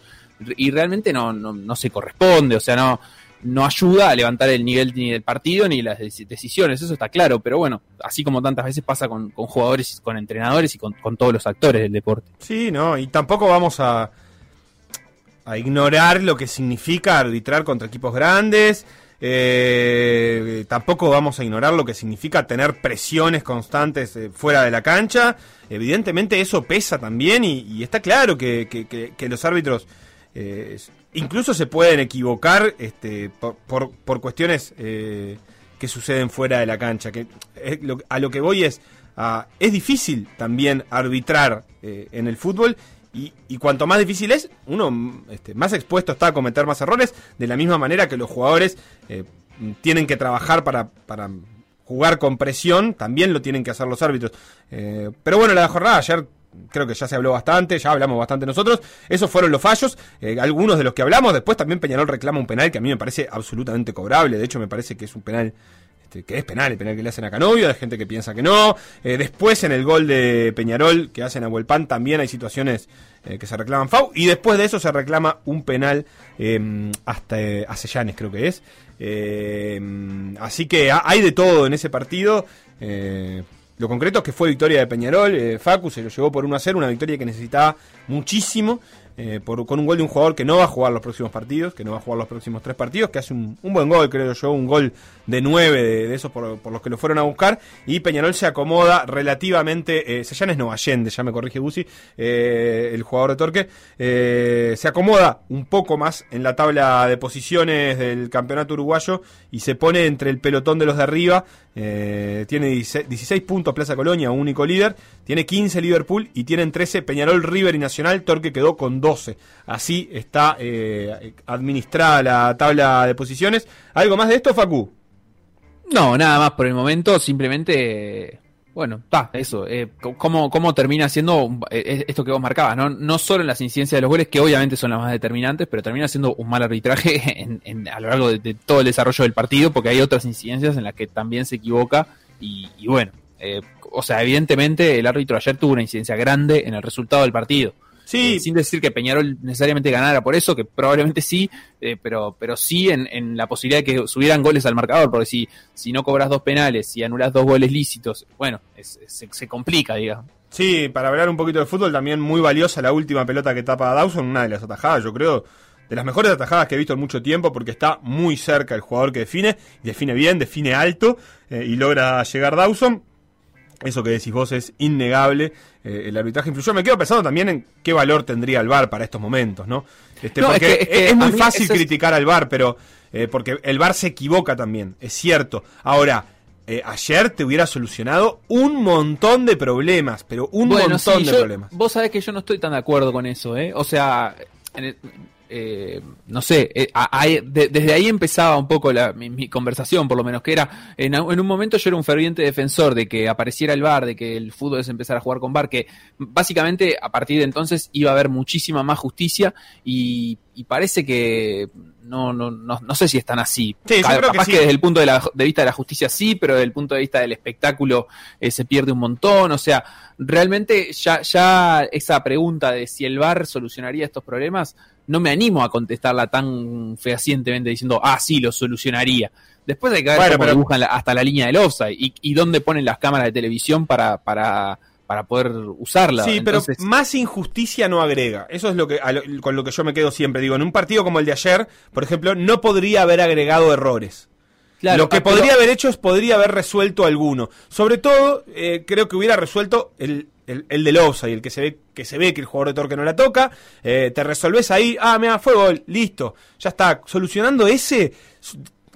Speaker 2: y realmente no, no, no se corresponde, o sea, no, no ayuda a levantar el nivel ni del partido ni las decisiones, eso está claro, pero bueno, así como tantas veces pasa con, con jugadores, con entrenadores y con, todos los actores del deporte.
Speaker 1: Sí, no, y tampoco vamos a, a ignorar lo que significa arbitrar contra equipos grandes, eh, tampoco vamos a ignorar lo que significa tener presiones constantes eh, fuera de la cancha, evidentemente eso pesa también y, está claro que, los árbitros eh, incluso se pueden equivocar este, por, por, cuestiones que suceden fuera de la cancha. A lo que voy es, es difícil también arbitrar en el fútbol y, cuanto más difícil es, uno este, más expuesto está a cometer más errores, de la misma manera que los jugadores tienen que trabajar para, para jugar con presión, también lo tienen que hacer los árbitros. pero bueno, la jornada ayer creo que ya se habló bastante, ya hablamos bastante nosotros. Esos fueron los fallos, eh, algunos de los que hablamos. Después también Peñarol reclama un penal que a mí me parece absolutamente cobrable. De hecho, me parece que es un penal este, que es penal, el penal que le hacen a Canovio, hay gente que piensa que no. Eh, después en el gol de Peñarol que hacen a Huelpan también hay situaciones eh, que se reclaman FAU. Y después de eso se reclama un penal em, hasta a Sellanes, creo que es. Em, así que hay de todo en ese partido. Lo concreto es que fue victoria de Peñarol, eh, Facu se lo llevó por 1 a 0, una victoria que necesitaba muchísimo. Eh, con un gol de un jugador que no va a jugar los próximos partidos, que no va a jugar los próximos tres partidos, que hace un, buen gol, creo yo, un gol de nueve de, esos por, los que lo fueron a buscar, y Peñarol se acomoda relativamente, eh, Sellán es Novallende, ya me corrige Busi, eh, el jugador de Torque, eh, se acomoda un poco más en la tabla de posiciones del campeonato uruguayo y se pone entre el pelotón de los de arriba, eh, tiene 16, 16 puntos Plaza Colonia, único líder, tiene 15 Liverpool y tienen 13 Peñarol, River y Nacional, Torque quedó con 12. Así está eh, administrada la tabla de posiciones. ¿Algo más de esto, Facu?
Speaker 2: No, nada más por el momento, simplemente, bueno, está, eso, eh, cómo, cómo termina siendo un- eh, esto que vos marcabas, ¿no? No solo en las incidencias de los goles, que obviamente son las más determinantes, pero termina siendo un mal arbitraje en, en- a lo largo de, de todo el desarrollo del partido, porque hay otras incidencias en las que también se equivoca, y, y bueno, eh, o sea, evidentemente el árbitro ayer tuvo una incidencia grande en el resultado del partido.
Speaker 1: Sí,
Speaker 2: Eh, sin decir que Peñarol necesariamente ganara por eso, que probablemente sí, eh, pero, pero sí en, en la posibilidad de que subieran goles al marcador, porque si, si no cobras dos penales, si anulas dos goles lícitos, bueno, es- es- se, se complica, digamos.
Speaker 1: Sí, para hablar un poquito de fútbol, también muy valiosa la última pelota que tapa Dawson, una de las atajadas, yo creo, de las mejores atajadas que he visto en mucho tiempo, porque está muy cerca el jugador que define, define bien, define alto, eh, y logra llegar Dawson. Eso que decís vos es innegable. Eh, el arbitraje influyó. Me quedo pensando también en qué valor tendría el VAR para estos momentos, ¿no? Este,
Speaker 2: No, es
Speaker 1: porque
Speaker 2: que- es que
Speaker 1: es
Speaker 2: a
Speaker 1: muy fácil
Speaker 2: es-
Speaker 1: criticar al VAR, pero eh, porque el VAR se equivoca también, es cierto. Ahora, eh, ayer te hubiera solucionado un montón de problemas, pero un
Speaker 2: bueno,
Speaker 1: montón
Speaker 2: sí,
Speaker 1: de
Speaker 2: yo-
Speaker 1: problemas.
Speaker 2: Vos sabés que yo no estoy tan de acuerdo con eso, ¿eh? O sea, en el- eh, no sé, eh, a- a- de- desde ahí empezaba un poco la, mi, mi conversación, por lo menos, que era, en, un momento yo era un ferviente defensor de que apareciera el VAR, de que el fútbol se empezara a jugar con VAR, que básicamente a partir de entonces iba a haber muchísima más justicia y, y parece que no, no, no, no sé si están así.
Speaker 1: Sí, que
Speaker 2: Capaz
Speaker 1: sí.
Speaker 2: que desde el punto de, la- de vista de la justicia sí, pero desde el punto de vista del espectáculo eh, se pierde un montón. O sea, realmente ya, ya esa pregunta de si el VAR solucionaría estos problemas, no me animo a contestarla tan fehacientemente diciendo, ah, sí, lo solucionaría. Después hay que ver
Speaker 1: Bueno,
Speaker 2: cómo
Speaker 1: pero-
Speaker 2: dibujan la- hasta la línea del offside y, y dónde ponen las cámaras de televisión para, para, para poder usarla.
Speaker 1: Sí,
Speaker 2: Entonces,
Speaker 1: pero más injusticia no agrega. Eso es lo que lo- con lo que yo me quedo siempre. Digo, en un partido como el de ayer, por ejemplo, no podría haber agregado errores.
Speaker 2: claro,
Speaker 1: lo que
Speaker 2: ah, pero-
Speaker 1: podría haber hecho es podría haber resuelto alguno. Sobre todo, eh, creo que hubiera resuelto el, el, el del offside, el que se ve que se ve que el jugador de Torque no la toca. eh, te resolves ahí, ah, mira, fue gol, listo, ya está. Solucionando ese,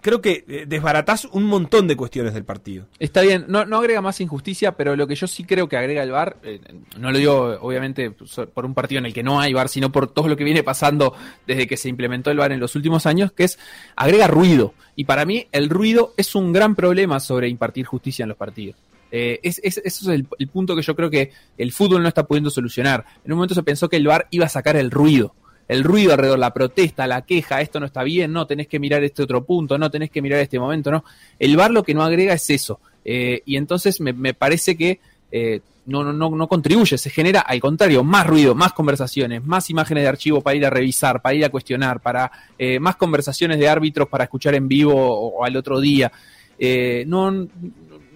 Speaker 1: creo que eh, desbaratás un montón de cuestiones del partido.
Speaker 2: Está bien, no, agrega más injusticia, pero lo que yo sí creo que agrega el VAR, eh, no lo digo obviamente por un partido en el que no hay VAR, sino por todo lo que viene pasando desde que se implementó el VAR en los últimos años, que es agrega ruido. Y para mí el ruido es un gran problema sobre impartir justicia en los partidos. Eh, es, es- eso es el, punto que yo creo que el fútbol no está pudiendo solucionar. En un momento se pensó que el VAR iba a sacar el ruido. El ruido alrededor, la protesta, la queja, esto no está bien, no, tenés que mirar este otro punto, no, tenés que mirar este momento, no. El VAR lo que no agrega es eso. Eh, y entonces me, me parece que eh, no, no, no, contribuye, se genera al contrario, más ruido, más conversaciones, más imágenes de archivo para ir a revisar, para ir a cuestionar, para eh, más conversaciones de árbitros para escuchar en vivo o, o al otro día. Eh, no,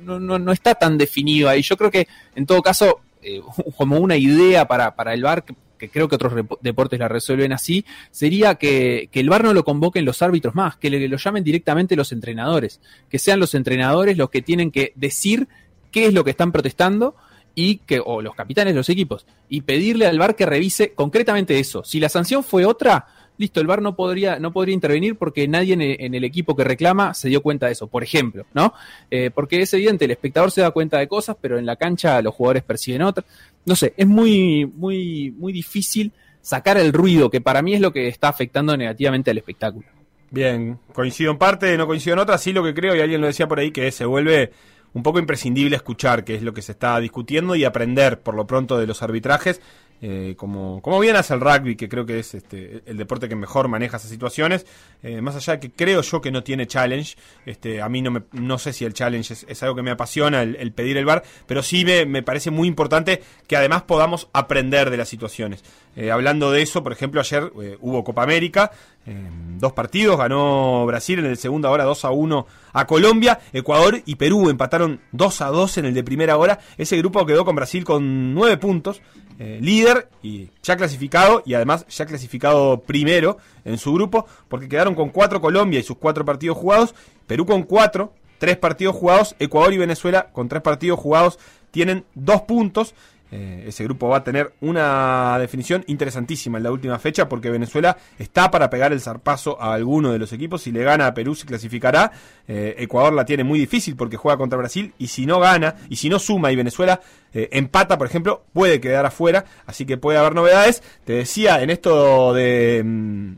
Speaker 2: no, no, no está tan definido ahí. Yo creo que en todo caso, eh, como una idea para, para el VAR, que, creo que otros deportes la resuelven así, sería que, que el VAR no lo convoquen los árbitros más, que le- lo llamen directamente los entrenadores, que sean los entrenadores los que tienen que decir qué es lo que están protestando y que, o los capitanes de los equipos, y pedirle al VAR que revise concretamente eso. Si la sanción fue otra, listo, el VAR no podría, no podría intervenir porque nadie en el, equipo que reclama se dio cuenta de eso, por ejemplo, ¿no? Eh, porque es evidente, el espectador se da cuenta de cosas, pero en la cancha los jugadores perciben otras. No sé, es muy, muy, muy difícil sacar el ruido, que para mí es lo que está afectando negativamente al espectáculo.
Speaker 1: Bien, coincido en parte, no coincido en otra, sí lo que creo, y alguien lo decía por ahí, que se vuelve un poco imprescindible escuchar, que es lo que se está discutiendo, y aprender por lo pronto de los arbitrajes, eh, como, como bien hace el rugby, que creo que es este, el deporte que mejor maneja esas situaciones, eh, más allá de que creo yo que no tiene challenge, este, a mí no, me, no sé si el challenge es, algo que me apasiona, el, el pedir el bar, pero sí me, me parece muy importante que además podamos aprender de las situaciones. Eh, hablando de eso, por ejemplo, ayer eh, hubo Copa América, dos partidos, ganó Brasil en el segundo hora 2 a 1 a Colombia, Ecuador y Perú empataron 2 a 2 en el de primera hora. Ese grupo quedó con Brasil con 9 puntos, eh, líder y ya clasificado y además ya clasificado primero en su grupo porque quedaron con 4 Colombia y sus 4 partidos jugados, Perú con 4, 3 partidos jugados, Ecuador y Venezuela con 3 partidos jugados tienen 2 puntos eh, ese grupo va a tener una definición interesantísima en la última fecha porque Venezuela está para pegar el zarpazo a alguno de los equipos. Si le gana a Perú se clasificará. Eh, Ecuador la tiene muy difícil porque juega contra Brasil y si no gana y si no suma y Venezuela eh, empata, por ejemplo, puede quedar afuera. Así que puede haber novedades. Te decía en esto de... Mm,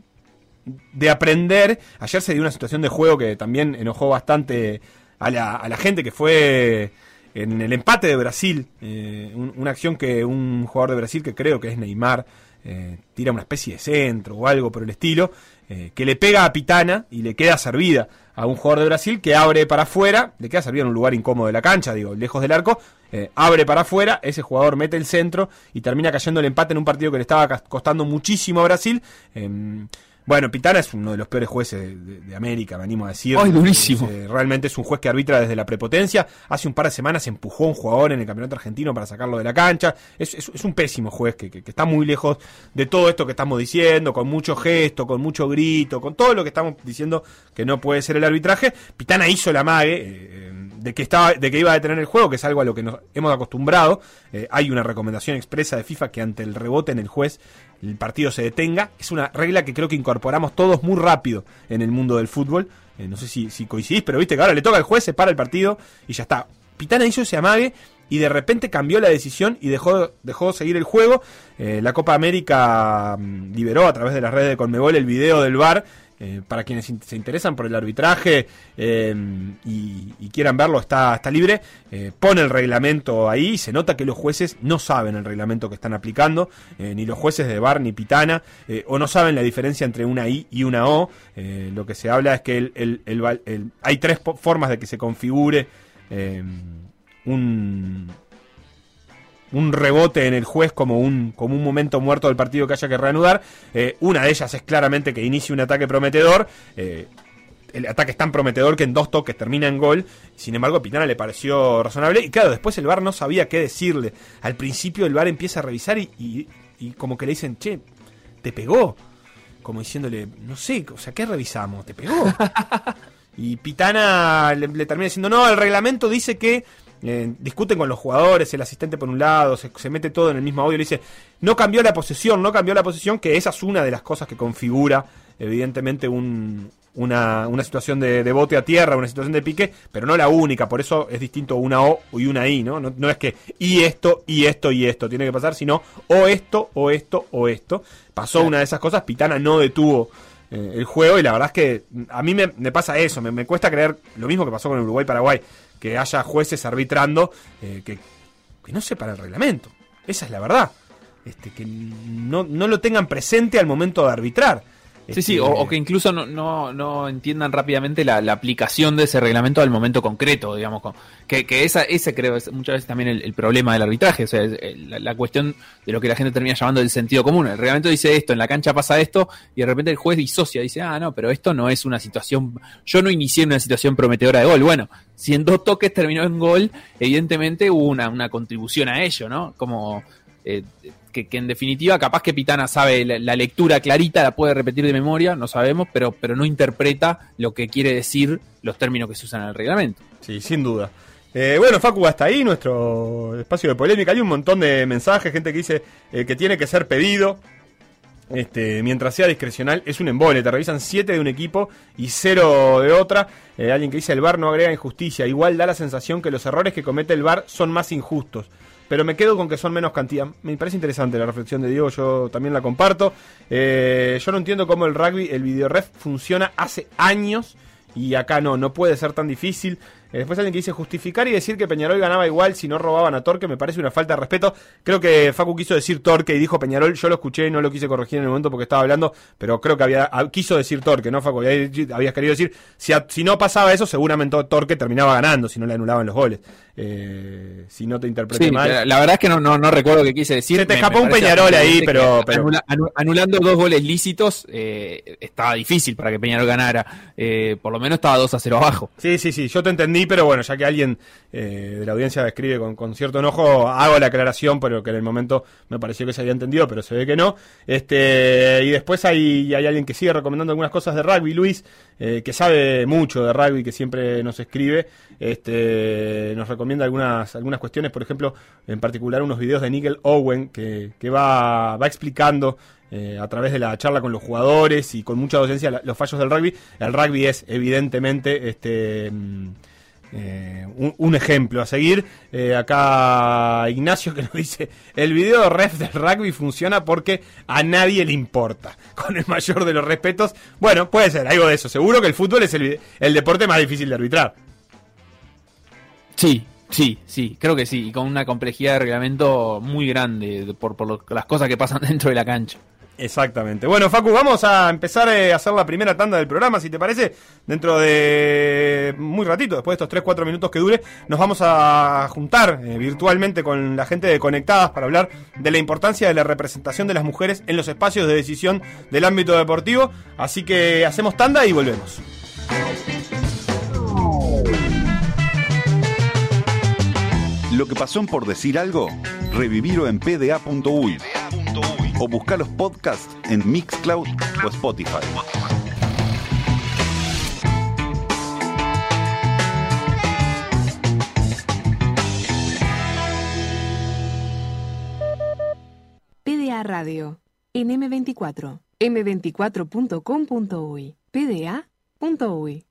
Speaker 1: de aprender, ayer se dio una situación de juego que también enojó bastante a la, a la gente que fue en el empate de Brasil, eh, una acción que un jugador de Brasil, que creo que es Neymar, eh, tira una especie de centro o algo por el estilo, eh, que le pega a Pitana y le queda servida a un jugador de Brasil que abre para afuera, le queda servida en un lugar incómodo de la cancha, digo, lejos del arco, abre para afuera, ese jugador mete el centro y termina cayendo el empate en un partido que le estaba costando muchísimo a Brasil. Bueno, Pitana es uno de los peores jueces de, América, me animo a decir.
Speaker 2: ¡Ay, durísimo!
Speaker 1: Eh, realmente es un juez que arbitra desde la prepotencia. Hace un par de semanas empujó a un jugador en el campeonato argentino para sacarlo de la cancha. Es, un pésimo juez que, está muy lejos de todo esto que estamos diciendo, con mucho gesto, con mucho grito, con todo lo que estamos diciendo que no puede ser el arbitraje. Pitana hizo la mague. Eh, de que estaba de que iba a detener el juego, que es algo a lo que nos hemos acostumbrado. Eh, hay una recomendación expresa de FIFA que ante el rebote en el juez el partido se detenga. Es una regla que creo que incorporamos todos muy rápido en el mundo del fútbol. Eh, no sé si, coincidís, pero viste que ahora le toca al juez, se para el partido y ya está. Pitana hizo ese amague y de repente cambió la decisión y dejó, dejó seguir el juego. Eh, la Copa América mm, liberó a través de las redes de Conmebol el video del VAR eh, para quienes se interesan por el arbitraje eh, y, quieran verlo, está, está libre. Eh, pone el reglamento ahí. Se nota que los jueces no saben el reglamento que están aplicando, ni los jueces de bar ni pitana, o no saben la diferencia entre una I y una O. lo que se habla es que el, hay tres formas de que se configure un un rebote en el juez como un, como un momento muerto del partido que haya que reanudar. Eh, una de ellas es claramente que inicie un ataque prometedor. Eh, el ataque es tan prometedor que en dos toques termina en gol. Sin embargo, a Pitana le pareció razonable. Y claro, después el VAR no sabía qué decirle. Al principio el VAR empieza a revisar y, y, como que le dicen, che, te pegó. Como diciéndole, no sé, o sea, ¿qué revisamos? ¿Te pegó? y Pitana le, le termina diciendo, no, el reglamento dice que eh, discuten con los jugadores, el asistente por un lado, se, mete todo en el mismo audio y le dice, no cambió la posesión, no cambió la posesión, que esa es una de las cosas que configura evidentemente una, situación de, bote a tierra, una situación de pique, pero no la única, por eso es distinto una O y una I, ¿no? No, es que y esto, y esto, y esto tiene que pasar, sino o esto, o esto, o esto. Pasó una de esas cosas, Pitana no detuvo eh, el juego y la verdad es que a mí me, pasa eso, me, me, cuesta creer lo mismo que pasó con Uruguay-Paraguay que haya jueces arbitrando eh, que, que, no sepan el reglamento. Esa es la verdad. Este, que no, no lo tengan presente al momento de arbitrar.
Speaker 2: Sí, sí, o, que incluso no, no, no entiendan rápidamente la, aplicación de ese reglamento al momento concreto, digamos. Que, que esa, ese creo es muchas veces también el, problema del arbitraje, o sea, la, cuestión de lo que la gente termina llamando el sentido común. El reglamento dice esto, en la cancha pasa esto, y de repente el juez disocia, dice, ah, no, pero esto no es una situación, yo no inicié una situación prometedora de gol. Bueno, si en dos toques terminó en gol, evidentemente hubo una, una contribución a ello, ¿no? Como... Eh, que, en definitiva capaz que Pitana sabe la, lectura clarita, la puede repetir de memoria, no sabemos, pero, pero no interpreta lo que quiere decir los términos que se usan en el reglamento.
Speaker 1: Sí, sin duda. Eh, bueno, Facu, hasta ahí nuestro espacio de polémica. Hay un montón de mensajes, gente que dice eh, que tiene que ser pedido. Este, mientras sea discrecional, es un embole. Te revisan 7 de un equipo y 0 de otra. Eh, alguien que dice el VAR no agrega injusticia. Igual da la sensación que los errores que comete el VAR son más injustos pero me quedo con que son menos cantidad. Me parece interesante la reflexión de Diego, yo también la comparto. Eh, yo no entiendo cómo el rugby, el videoref funciona hace años y acá no, no puede ser tan difícil. Eh, después alguien que dice justificar y decir que Peñarol ganaba igual si no robaban a Torque me parece una falta de respeto. Creo que Facu quiso decir Torque y dijo Peñarol. Yo lo escuché y no lo quise corregir en el momento porque estaba hablando, pero creo que había ah, quiso decir Torque, ¿no, Facu? Habías querido decir, si, si no pasaba eso, seguramente Torque terminaba ganando si no le anulaban los goles. Eh, si no te interpreté mal.
Speaker 2: La verdad es que no, no, no recuerdo qué quise decir.
Speaker 1: Se te escapó un Peñarol ahí, pero,
Speaker 2: anulando dos goles lícitos eh, estaba difícil para que Peñarol ganara. Eh, por lo menos estaba 2 a 0 abajo.
Speaker 1: Sí, sí, sí, yo te entendí, pero bueno, ya que alguien de la audiencia escribe con, cierto enojo, hago la aclaración, pero que en el momento me pareció que se había entendido, pero se ve que no. Este Y después hay, hay alguien que sigue recomendando algunas cosas de rugby, Luis, que sabe mucho de rugby, que siempre nos escribe. Este, nos recomienda algunas, algunas cuestiones, por ejemplo, en particular unos videos de Nickel Owen que, que va, va explicando eh, a través de la charla con los jugadores y con mucha docencia los fallos del rugby. El rugby es evidentemente este mm, eh, un, ejemplo a seguir. Eh, acá Ignacio que nos dice, el video de ref del rugby funciona porque a nadie le importa. Con el mayor de los respetos. Bueno, puede ser, algo de eso. Seguro que el fútbol es el, el deporte más difícil de arbitrar.
Speaker 2: Sí, sí, sí, creo que sí, y con una complejidad de reglamento muy grande por, las cosas que pasan dentro de la cancha.
Speaker 1: Exactamente. Bueno, Facu, vamos a empezar eh, a hacer la primera tanda del programa, si te parece. Dentro de muy ratito, después de estos 3-4 minutos que dure, nos vamos a juntar eh, virtualmente con la gente de Conectadas para hablar de la importancia de la representación de las mujeres en los espacios de decisión del ámbito deportivo. Así que hacemos tanda y volvemos.
Speaker 4: Lo que pasó en por decir algo, revivirlo en pda.uy o buscar los podcasts en Mixcloud o Spotify.
Speaker 3: PDA Radio en M24, m24.com.uy, pda.uy.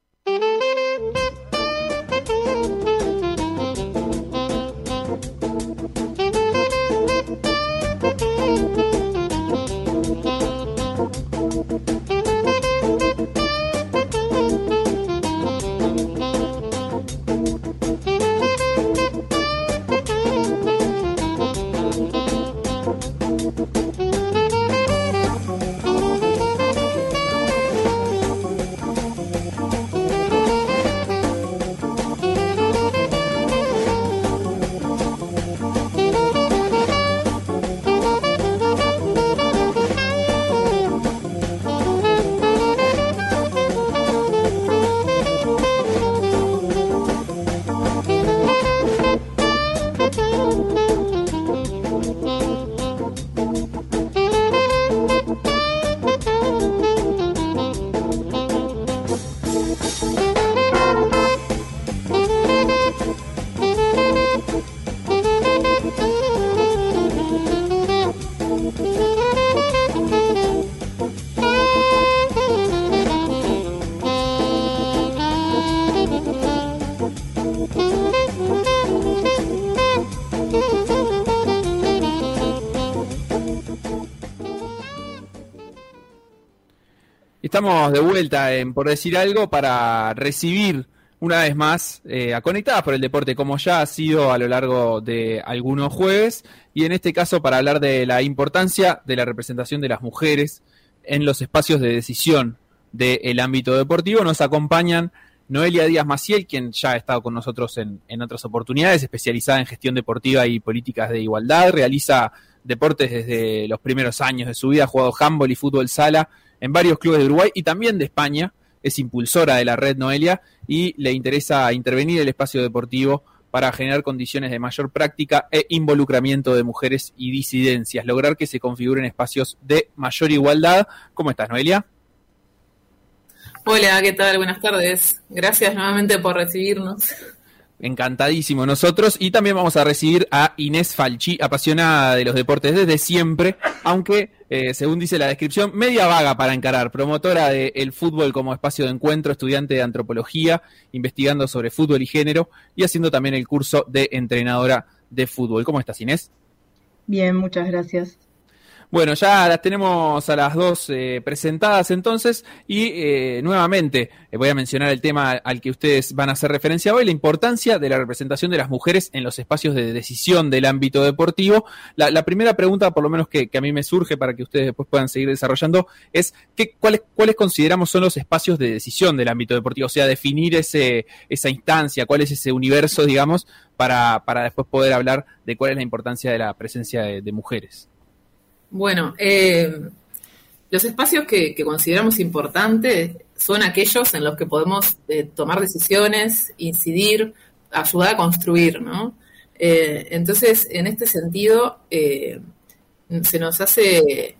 Speaker 2: Estamos de vuelta en Por Decir Algo para recibir una vez más eh, a Conectadas por el Deporte, como ya ha sido a lo largo de algunos jueves, y en este caso para hablar de la importancia de la representación de las mujeres en los espacios de decisión del ámbito deportivo. Nos acompañan Noelia Díaz Maciel, quien ya ha estado con nosotros en, en otras oportunidades, especializada en gestión deportiva y políticas de igualdad, realiza deportes desde los primeros años de su vida, ha jugado handball y fútbol sala en varios clubes de Uruguay y también de España. Es impulsora de la red Noelia y le interesa intervenir el espacio deportivo para generar condiciones de mayor práctica e involucramiento de mujeres y disidencias, lograr que se configuren espacios de mayor igualdad. ¿Cómo estás, Noelia?
Speaker 8: Hola, ¿qué tal? Buenas tardes. Gracias nuevamente por recibirnos.
Speaker 2: Encantadísimo nosotros. Y también vamos a recibir a Inés Falchi, apasionada de los deportes desde siempre, aunque, eh, según dice la descripción, media vaga para encarar, promotora del fútbol como espacio de encuentro, estudiante de antropología, investigando sobre fútbol y género y haciendo también el curso de entrenadora de fútbol. ¿Cómo estás, Inés?
Speaker 9: Bien, muchas gracias.
Speaker 2: Bueno, ya las tenemos a las dos eh, presentadas entonces y eh, nuevamente eh, voy a mencionar el tema al que ustedes van a hacer referencia hoy, la importancia de la representación de las mujeres en los espacios de decisión del ámbito deportivo. La, primera pregunta, por lo menos que, a mí me surge para que ustedes después puedan seguir desarrollando, es ¿qué, cuáles, cuáles consideramos son los espacios de decisión del ámbito deportivo, o sea, definir ese, esa instancia, cuál es ese universo, digamos, para, para después poder hablar de cuál es la importancia de la presencia de mujeres.
Speaker 8: Bueno, eh, los espacios que, consideramos importantes son aquellos en los que podemos eh, tomar decisiones, incidir, ayudar a construir, ¿no? Eh, entonces, en este sentido, se nos hace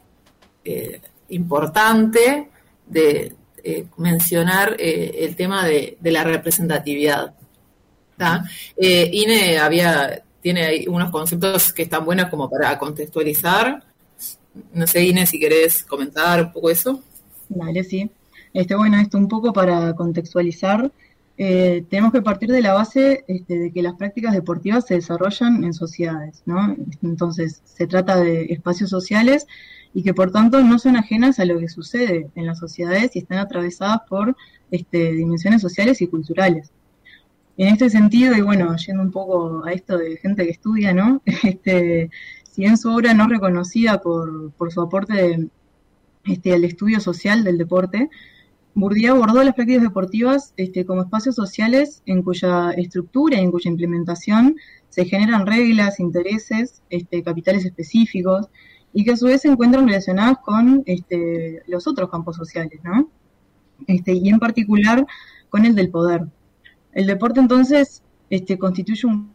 Speaker 8: importante de mencionar el tema de, la representatividad. INE había, tiene unos conceptos que están buenos como para contextualizar no sé, Inés, si querés comentar un poco eso.
Speaker 9: Vale, sí. Este, bueno, esto un poco para contextualizar. Eh, tenemos que partir de la base este, de que las prácticas deportivas se desarrollan en sociedades, ¿no? Entonces, se trata de espacios sociales y que por tanto no son ajenas a lo que sucede en las sociedades y están atravesadas por este, dimensiones sociales y culturales. En este sentido, y bueno, yendo un poco a esto de gente que estudia, ¿no? Este, si bien su obra no reconocida por, su aporte este, al estudio social del deporte, Bourdieu abordó las prácticas deportivas este, como espacios sociales en cuya estructura y en cuya implementación se generan reglas, intereses, este, capitales específicos y que a su vez se encuentran relacionadas con los otros campos sociales, ¿no? Y en particular con el del poder. El deporte entonces constituye un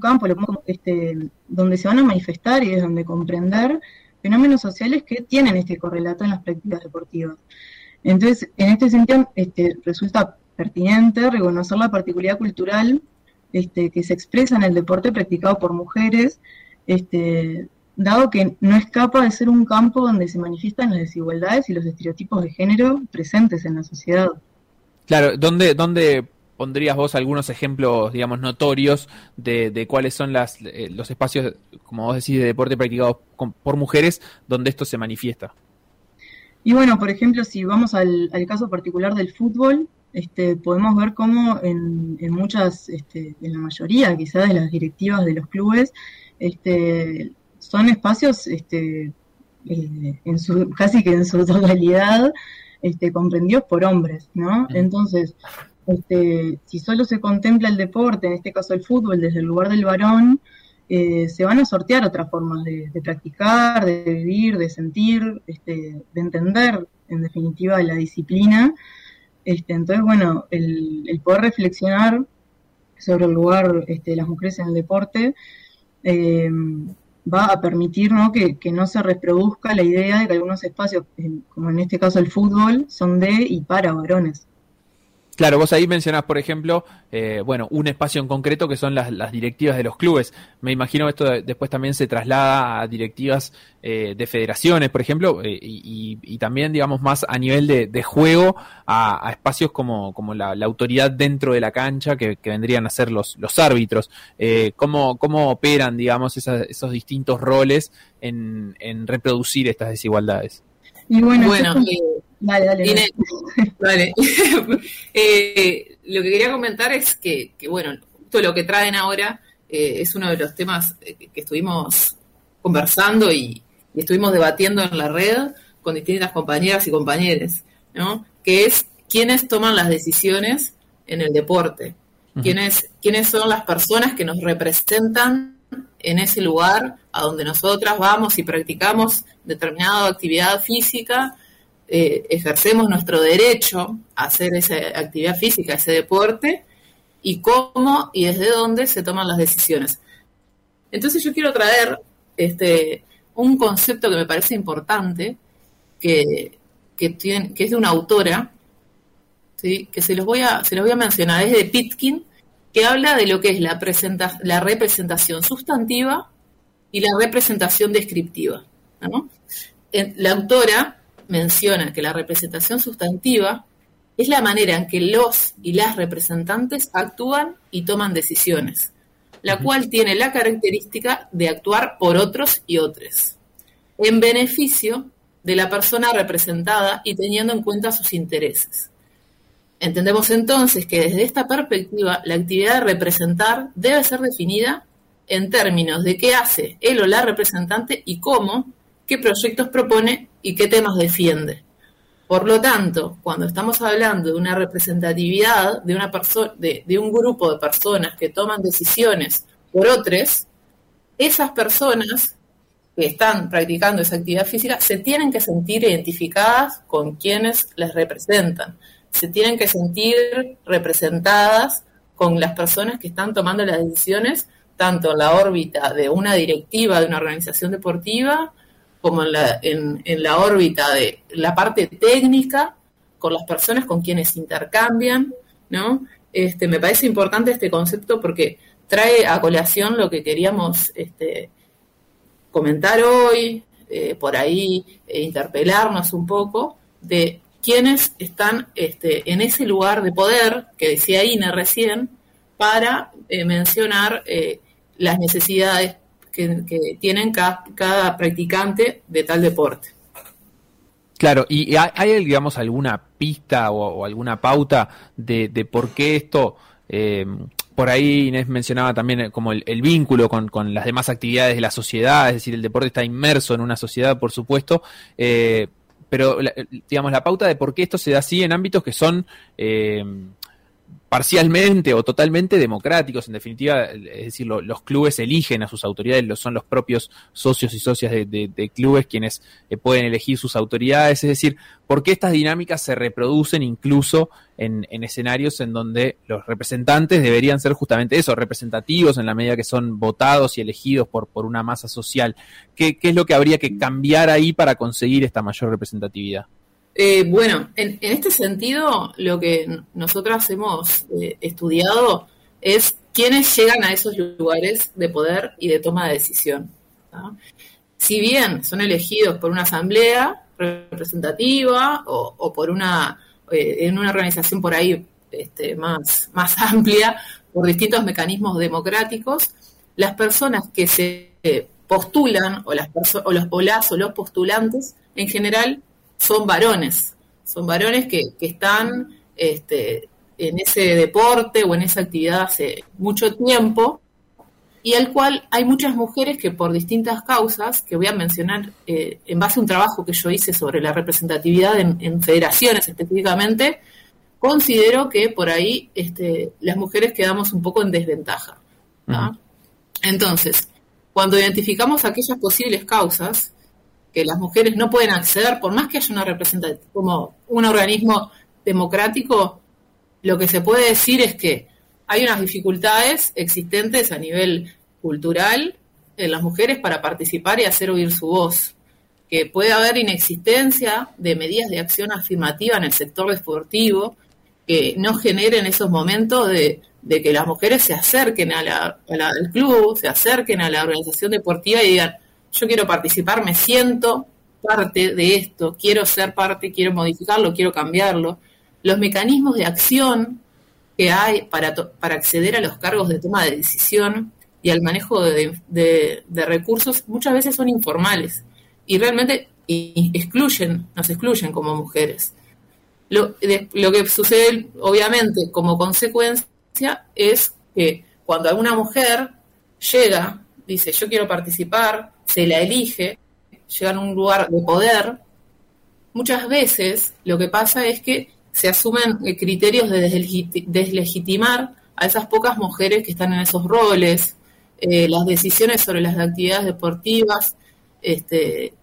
Speaker 9: campo este, donde se van a manifestar y es donde comprender fenómenos sociales que tienen este correlato en las prácticas deportivas. Entonces, en este sentido, este, resulta pertinente reconocer la particularidad cultural este, que se expresa en el deporte practicado por mujeres, dado que no escapa de ser un campo donde se manifiestan las desigualdades y los estereotipos de género presentes en la sociedad.
Speaker 2: Claro, ¿dónde, dónde pondrías vos algunos ejemplos, digamos, notorios de, cuáles son las, eh, los espacios, como vos decís, de deporte practicado por mujeres donde esto se manifiesta?
Speaker 9: Y bueno, por ejemplo, si vamos al, caso particular del fútbol, este, podemos ver cómo en, muchas, este, en la mayoría quizás de las directivas de los clubes, este, son espacios este, eh, en su, casi que en su totalidad este, comprendidos por hombres, ¿no? Entonces, este, si solo se contempla el deporte, en este caso el fútbol, desde el lugar del varón, eh, se van a sortear otras formas de, practicar, de vivir, de sentir, este, de entender, en definitiva, la disciplina. Este, entonces, bueno, el, poder reflexionar sobre el lugar este, de las mujeres en el deporte eh, va a permitir que, que, no se reproduzca la idea de que algunos espacios, como en este caso el fútbol, son de y para varones.
Speaker 2: Claro, vos ahí mencionás, por ejemplo, eh, bueno, un espacio en concreto que son las, las, directivas de los clubes. Me imagino que esto después también se traslada a directivas eh, de federaciones, por ejemplo, eh, y, también, digamos, más a nivel de, juego, a, espacios como, como la, autoridad dentro de la cancha, que, vendrían a ser los, los árbitros. ¿cómo, ¿Cómo operan, digamos, esos distintos roles en, en reproducir estas desigualdades?
Speaker 9: Y bueno,
Speaker 8: Dale, dale. Eh, lo que quería comentar es que, bueno, todo lo que traen ahora eh, es uno de los temas eh, que estuvimos conversando y, estuvimos debatiendo en la red con distintas compañeras y compañeros, ¿no? Que es quiénes toman las decisiones en el deporte, quiénes, quiénes son las personas que nos representan en ese lugar a donde nosotras vamos y practicamos determinada actividad física eh, ejercemos nuestro derecho a hacer esa actividad física, ese deporte, y cómo y desde dónde se toman las decisiones. Entonces yo quiero traer este, un concepto que me parece importante, que, tiene, que es de una autora, ¿sí? que se los, voy a, se los voy a mencionar, es de Pitkin, que habla de lo que es la, la representación sustantiva y la representación descriptiva. La autora menciona que la representación sustantiva es la manera en que los y las representantes actúan y toman decisiones. la cual tiene la característica de actuar por otros y otros, en beneficio de la persona representada y teniendo en cuenta sus intereses. Entendemos entonces que desde esta perspectiva la actividad de representar debe ser definida en términos de qué hace él o la representante y cómo, qué proyectos propone y qué temas defiende. Por lo tanto, cuando estamos hablando de una representatividad de, un grupo de personas que toman decisiones por otros, esas personas que están practicando esa actividad física se tienen que sentir identificadas con quienes les representan, se tienen que sentir representadas con las personas que están tomando las decisiones, tanto en la órbita de una directiva de una organización deportiva, como en la, en, la órbita de la parte técnica, con las personas con quienes intercambian, ¿no? Este, me parece importante este concepto porque trae a colación lo que queríamos este, comentar hoy, eh, por ahí eh, interpelarnos un poco de quienes están este, en ese lugar de poder que decía Ine recién para eh, mencionar las necesidades que, tienen cada, practicante de tal deporte.
Speaker 2: Claro, ¿y hay, digamos, alguna pista o, alguna pauta de, por qué esto por ahí Inés mencionaba también eh, como el, vínculo con, las demás actividades de la sociedad, es decir, el deporte está inmerso en una sociedad, por supuesto, eh, pero digamos la pauta de por qué esto se da así en ámbitos que son eh, parcialmente o totalmente democráticos, en definitiva, es decir, los clubes eligen a sus autoridades, son los propios socios y socias de, clubes quienes eh, pueden elegir sus autoridades, es decir, por qué estas dinámicas se reproducen incluso en, escenarios en donde los representantes deberían ser justamente eso, representativos en la medida que son votados y elegidos por, por una masa social. ¿Qué, ¿Qué es lo que habría que cambiar ahí para conseguir esta mayor representatividad?
Speaker 8: Eh, bueno, en, este sentido, lo que nosotros hemos eh, estudiado es quiénes llegan a esos lugares de poder y de toma de decisión. Si bien son elegidos por una asamblea representativa o, por una, eh, en una organización por ahí este, más, más amplia, por distintos mecanismos democráticos, las personas que se postulan o las, o los, o las o los postulantes en general son varones, son varones que, están este, en ese deporte o en esa actividad hace mucho tiempo y al cual hay muchas mujeres que por distintas causas, que voy a mencionar eh, en base a un trabajo que yo hice sobre la representatividad en, federaciones específicamente, considero que por ahí este, las mujeres quedamos un poco en desventaja. Entonces, cuando identificamos aquellas posibles causas, que las mujeres no pueden acceder, por más que haya una representación como un organismo democrático, lo que se puede decir es que hay unas dificultades existentes a nivel cultural en las mujeres para participar y hacer oír su voz, que puede haber inexistencia de medidas de acción afirmativa en el sector deportivo que no generen esos momentos de, que las mujeres se acerquen al club, se acerquen a la organización deportiva y digan, yo quiero participar, me siento parte de esto, quiero ser parte, quiero modificarlo, quiero cambiarlo. Los mecanismos de acción que hay para, para acceder a los cargos de toma de decisión y al manejo de, recursos muchas veces son informales y realmente excluyen, nos excluyen como mujeres. Lo, lo que sucede, obviamente, como consecuencia es que cuando alguna mujer llega, dice yo quiero participar, se la elige, llegan a un lugar de poder, muchas veces lo que pasa es que se asumen eh, criterios de deslegitimar a esas pocas mujeres que están en esos roles, eh, las decisiones sobre las actividades deportivas este,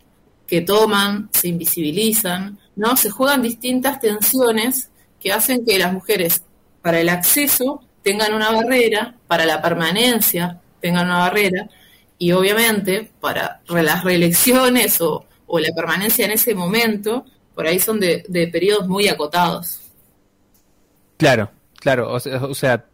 Speaker 8: que toman, se invisibilizan, ¿no? Se juegan distintas tensiones que hacen que las mujeres, para el acceso, tengan una barrera, para la permanencia tengan una barrera, y obviamente para las reelecciones o, la permanencia en ese momento, por ahí son de, periodos muy acotados.
Speaker 2: Claro, claro, o sea,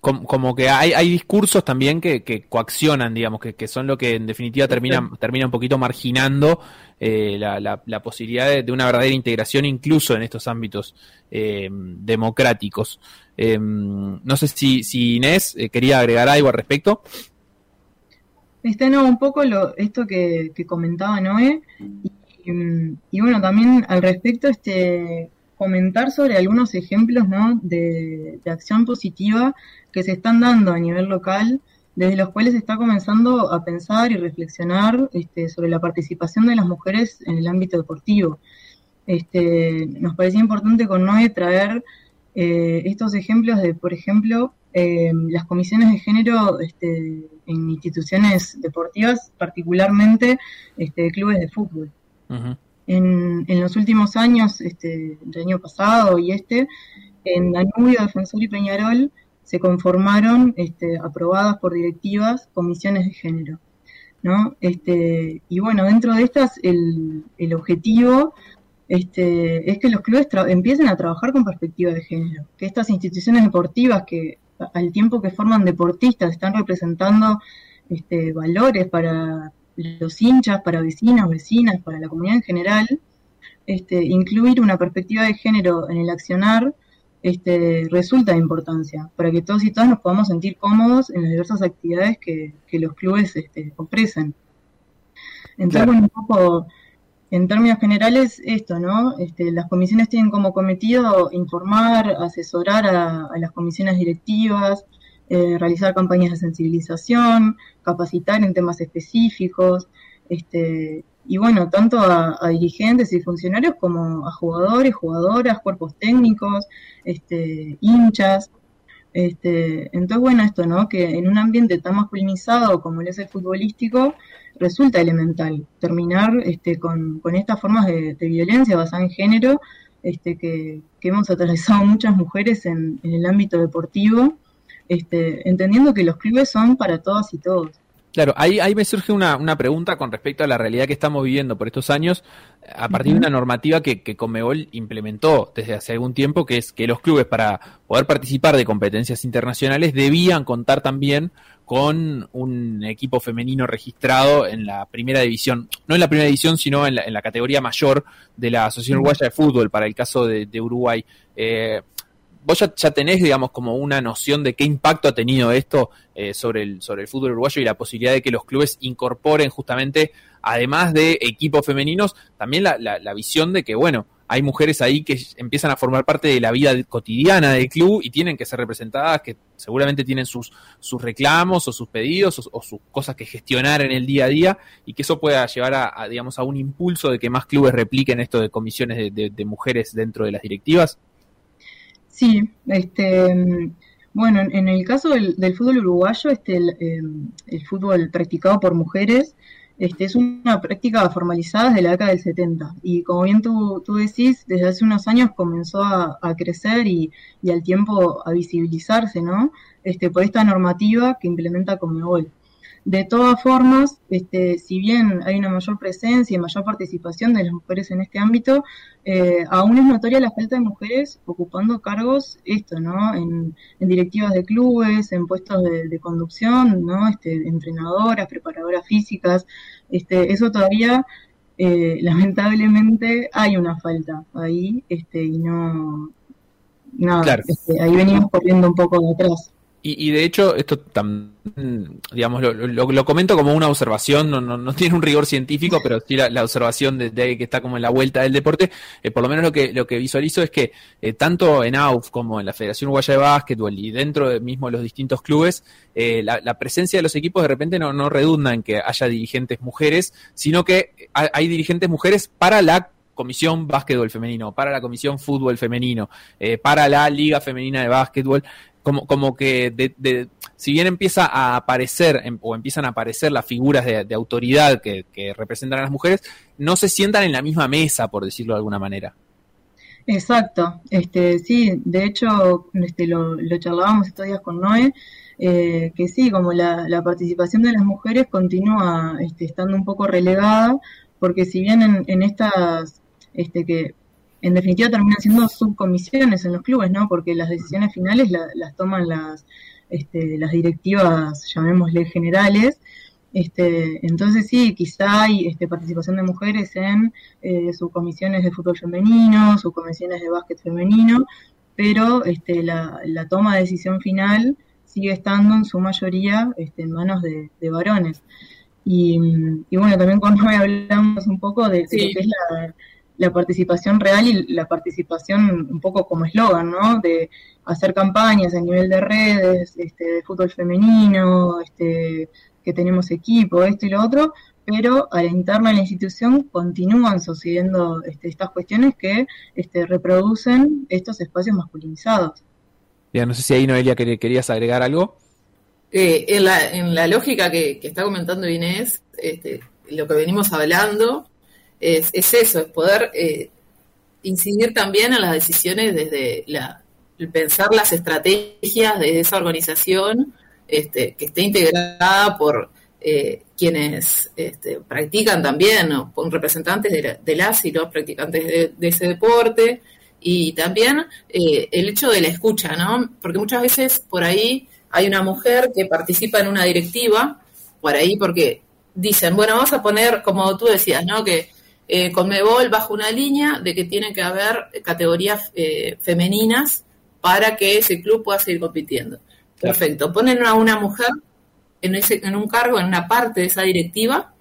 Speaker 2: como, que hay, hay discursos también que, que coaccionan, digamos, que, que, son lo que en definitiva termina, termina un poquito marginando eh, la, la, posibilidad de, una verdadera integración incluso en estos ámbitos eh, democráticos. Eh, no sé si, si Inés quería agregar algo al respecto.
Speaker 9: Este, no, un poco lo, esto que, comentaba Noé, y, bueno, también al respecto, este, comentar sobre algunos ejemplos ¿no? de, acción positiva que se están dando a nivel local, desde los cuales se está comenzando a pensar y reflexionar este, sobre la participación de las mujeres en el ámbito deportivo. Este, nos parecía importante con Noé traer eh, estos ejemplos de, por ejemplo, eh, las comisiones de género este, en instituciones deportivas, particularmente este, clubes de fútbol. En, los últimos años, este, el año pasado y este, en Danubio, Defensor y Peñarol se conformaron, este, aprobadas por directivas, comisiones de género. ¿no? Este, y bueno, dentro de estas, el, el objetivo este, es que los clubes empiecen a trabajar con perspectiva de género, que estas instituciones deportivas que al tiempo que forman deportistas están representando este, valores para, los hinchas, para vecinos, vecinas, para la comunidad en general, este, incluir una perspectiva de género en el accionar este, resulta de importancia para que todos y todas nos podamos sentir cómodos en las diversas actividades que, los clubes este, ofrecen. Entonces, un poco, en términos generales, esto, ¿no? Este, las comisiones tienen como cometido informar, asesorar a las comisiones directivas, eh, realizar campañas de sensibilización, capacitar en temas específicos, este, y bueno, tanto a, dirigentes y funcionarios como a jugadores, jugadoras, cuerpos técnicos, este, hinchas. Este, entonces, bueno, esto, ¿no? Que en un ambiente tan masculinizado como es el futbolístico, resulta elemental terminar este, con, estas formas de, violencia basada en género este, que, hemos atravesado muchas mujeres en el ámbito deportivo este, entendiendo que los clubes son para todas y todos.
Speaker 2: Claro, ahí, ahí me surge una, una, pregunta con respecto a la realidad que estamos viviendo por estos años, a partir de una normativa que, que Comebol implementó desde hace algún tiempo, que es que los clubes para poder participar de competencias internacionales debían contar también con un equipo femenino registrado en la primera división, no en la primera división, sino en la, en la categoría mayor de la Asociación Uruguaya de Fútbol, para el caso de, de Uruguay. Eh, vos ya, tenés, digamos, como una noción de qué impacto ha tenido esto eh, sobre, el, sobre el fútbol uruguayo y la posibilidad de que los clubes incorporen justamente, además de equipos femeninos, también la, la, visión de que, bueno, hay mujeres ahí que empiezan a formar parte de la vida cotidiana del club y tienen que ser representadas, que seguramente tienen sus, sus reclamos o sus pedidos o, sus cosas que gestionar en el día a día y que eso pueda llevar a, digamos, a un impulso de que más clubes repliquen esto de comisiones de mujeres dentro de las directivas.
Speaker 9: Sí, este, bueno, en el caso del, fútbol uruguayo, este, em, el, fútbol practicado por mujeres, este, es una práctica formalizada desde la década del 70 y como bien tú, tú decís, desde hace unos años comenzó a, crecer y, y, al tiempo a visibilizarse, ¿no? Este, por esta normativa que implementa Comebol. De todas formas, este, si bien hay una mayor presencia y mayor participación de las mujeres en este ámbito, eh, aún es notoria la falta de mujeres ocupando cargos, esto, ¿no? En, directivas de clubes, en puestos de, conducción, ¿no? Este, entrenadoras, preparadoras físicas, este, eso todavía, eh, lamentablemente, hay una falta ahí, este, y no, nada, este, ahí venimos corriendo un poco de atrás.
Speaker 2: Y, y, de hecho, esto también, digamos, lo, comento como una observación, no, no, no, tiene un rigor científico, pero sí la, observación de, que está como en la vuelta del deporte. Eh, por lo menos lo que, lo que visualizo es que eh, tanto en AUF como en la Federación Uruguaya de Básquetbol y dentro de mismo los distintos clubes, eh, la, presencia de los equipos de repente no, no redunda en que haya dirigentes mujeres, sino que hay dirigentes mujeres para la comisión básquetbol femenino, para la comisión fútbol femenino, para la liga femenina de básquetbol como, como que de, si bien empieza a aparecer o empiezan a aparecer las figuras de, autoridad que, representan a las mujeres, no se sientan en la misma mesa, por decirlo de alguna manera.
Speaker 9: Exacto, este, sí, de hecho este, lo, charlábamos estos días con Noé, eh, que sí, como la, participación de las mujeres continúa este, estando un poco relegada, porque si bien en, en estas, este, que en definitiva terminan siendo subcomisiones en los clubes, ¿no? Porque las decisiones finales las toman las, este, las directivas, llamémosle generales, este, entonces sí, quizá hay este, participación de mujeres en eh, subcomisiones de fútbol femenino, subcomisiones de básquet femenino, pero este, la, toma de decisión final sigue estando en su mayoría este, en manos de, varones. Y, bueno, también cuando hablamos un poco de, lo que es la, participación real y la participación un poco como eslogan, ¿no? De hacer campañas a nivel de redes, este, de fútbol femenino, este, que tenemos equipo, esto y lo otro, pero a la interna de la institución continúan sucediendo este, estas cuestiones que este, reproducen estos espacios masculinizados.
Speaker 2: Ya, no sé si ahí Noelia querías agregar algo.
Speaker 8: Eh, en, la, en la lógica que, está comentando Inés, este, lo que venimos hablando es, eso, es poder eh, incidir también en las decisiones desde la, pensar las estrategias de esa organización este, que esté integrada por eh, quienes este, practican también, o con representantes de, las y los practicantes de, ese deporte, y también eh, el hecho de la escucha, ¿no? Porque muchas veces por ahí hay una mujer que participa en una directiva, por ahí porque dicen, bueno, vamos a poner, como tú decías, ¿no? Que eh, con Mebol bajo una línea de que tiene que haber categorías femeninas para que ese club pueda seguir compitiendo. Perfecto. Ponen a una mujer en, ese, en un cargo, en una parte de esa directiva,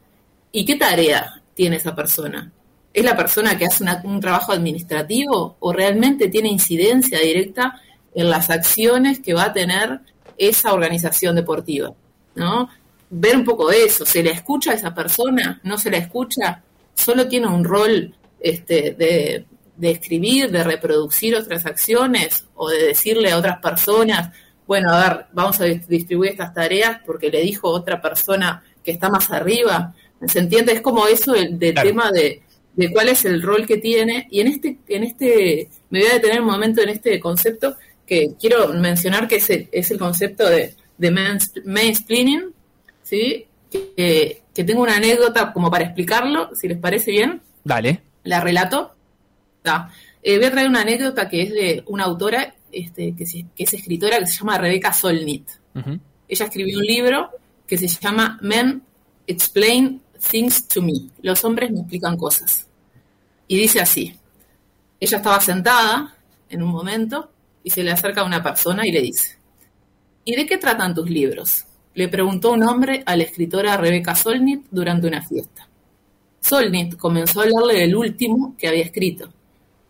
Speaker 8: ¿y qué tarea tiene esa persona? ¿Es la persona que hace un trabajo administrativo o realmente tiene incidencia directa en las acciones que va a tener esa organización deportiva? ¿No? Ver un poco eso, ¿se le escucha a esa persona? ¿No se la escucha? ¿Solo tiene un rol este, de, de escribir, de reproducir otras acciones o de decirle a otras personas, bueno, a ver, vamos a distribuir estas tareas porque le dijo otra persona que está más arriba. ¿Se entiende? Es como eso el tema de, cuál es el rol que tiene. Y en este, en este, me voy a detener un momento en este concepto que quiero mencionar que es el, es el concepto de, de mansplaining, ¿sí? Que, que, tengo una anécdota como para explicarlo, si les parece bien.
Speaker 2: Dale.
Speaker 8: La relato. Eh, voy a traer una anécdota que es de una autora este, que, es escritora, que se llama Rebecca Solnit. Ella escribió un libro que se llama Men Explain Things to Me. Los hombres me explican cosas. Y dice así. Ella estaba sentada en un momento y se le acerca a una persona y le dice, ¿y de qué tratan tus libros? Le preguntó un hombre a la escritora Rebecca Solnit durante una fiesta. Solnit comenzó a hablarle del último que había escrito,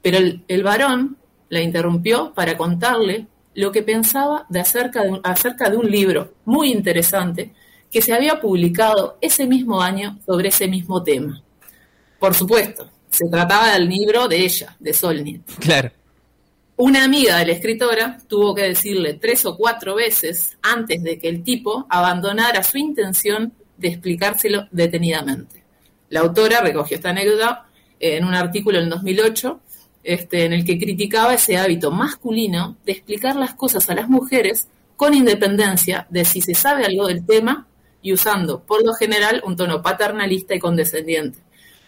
Speaker 8: pero el varón la interrumpió para contarle lo que pensaba de acerca, de acerca de un libro muy interesante que se había publicado ese mismo año sobre ese mismo tema. Por supuesto, se trataba del libro de ella, de Solnit.
Speaker 2: Claro.
Speaker 8: Una amiga de la escritora tuvo que decirle tres o cuatro veces antes de que el tipo abandonara su intención de explicárselo detenidamente. La autora recogió esta anécdota en un artículo en 2008 este, en el que criticaba ese hábito masculino de explicar las cosas a las mujeres con independencia de si se sabe algo del tema y usando, por lo general, un tono paternalista y condescendiente.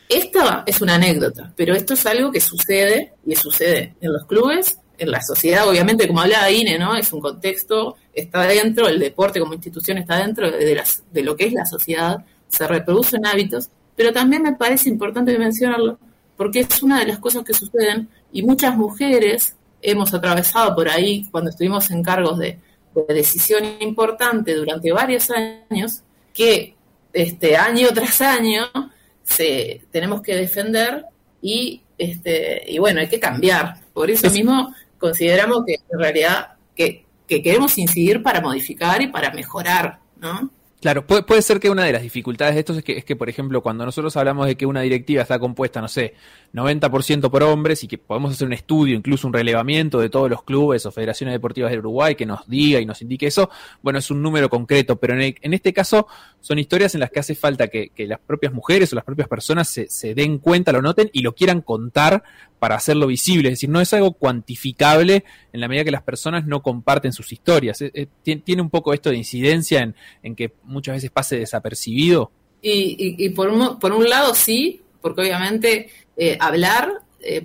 Speaker 8: Esta es una anécdota, pero esto es algo que sucede y sucede en los clubes, en la sociedad, obviamente, como hablaba Ine, ¿no? Es un contexto, está dentro, el deporte como institución está dentro de, las, de lo que es la sociedad, se reproducen hábitos, pero también me parece importante mencionarlo, porque es una de las cosas que suceden y muchas mujeres hemos atravesado por ahí cuando estuvimos en cargos de, decisión importante durante varios años que este año tras año se tenemos que defender y este y bueno hay que cambiar por eso mismo consideramos que en realidad que, que queremos incidir para modificar y para mejorar no
Speaker 2: Claro, puede, ser que una de las dificultades de esto es que, es que, por ejemplo, cuando nosotros hablamos de que una directiva está compuesta, no sé, 90% por hombres y que podemos hacer un estudio, incluso un relevamiento de todos los clubes o federaciones deportivas del Uruguay que nos diga y nos indique eso, bueno, es un número concreto, pero en, en este caso son historias en las que hace falta que, las propias mujeres o las propias personas se, den cuenta, lo noten y lo quieran contar para hacerlo visible. Es decir, no es algo cuantificable en la medida que las personas no comparten sus historias. Eh, eh, tiene un poco esto de incidencia en, que muchas veces pase desapercibido.
Speaker 8: Y, por, un, lado sí, porque obviamente eh, hablar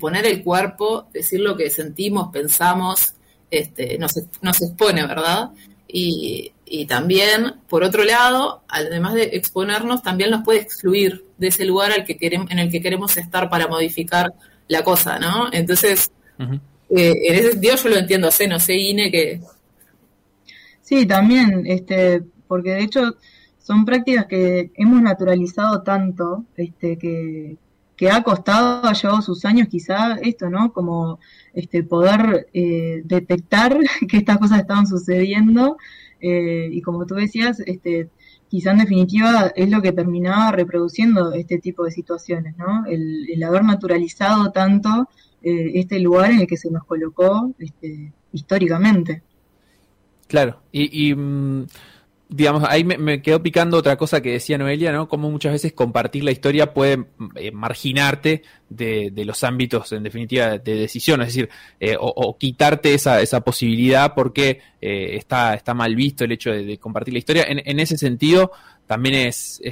Speaker 8: poner el cuerpo, decir lo que sentimos, pensamos, este, nos, nos expone, ¿verdad? Y, y también, por otro lado, además de exponernos, también nos puede excluir de ese lugar al que queremos, en el que queremos estar para modificar la cosa, ¿no? Entonces, eh, en ese sentido yo lo entiendo, sé, no sé, Ine, que...
Speaker 9: Sí, también, este, porque de hecho son prácticas que hemos naturalizado tanto, este, que, que ha costado, ha llevado sus años quizá esto, ¿no? Como este, poder eh, detectar que estas cosas estaban sucediendo eh, y como tú decías, este, quizá en definitiva es lo que terminaba reproduciendo este tipo de situaciones, ¿no? El, haber naturalizado tanto eh, este lugar en el que se nos colocó este, históricamente.
Speaker 2: Claro, y, mm, digamos, ahí me, quedó picando otra cosa que decía Noelia, ¿no? Como muchas veces compartir la historia puede eh, marginarte de, los ámbitos, en definitiva, de decisión, es decir, eh, o, quitarte esa, esa posibilidad porque eh, está, está mal visto el hecho de, compartir la historia. En, ese sentido, también es,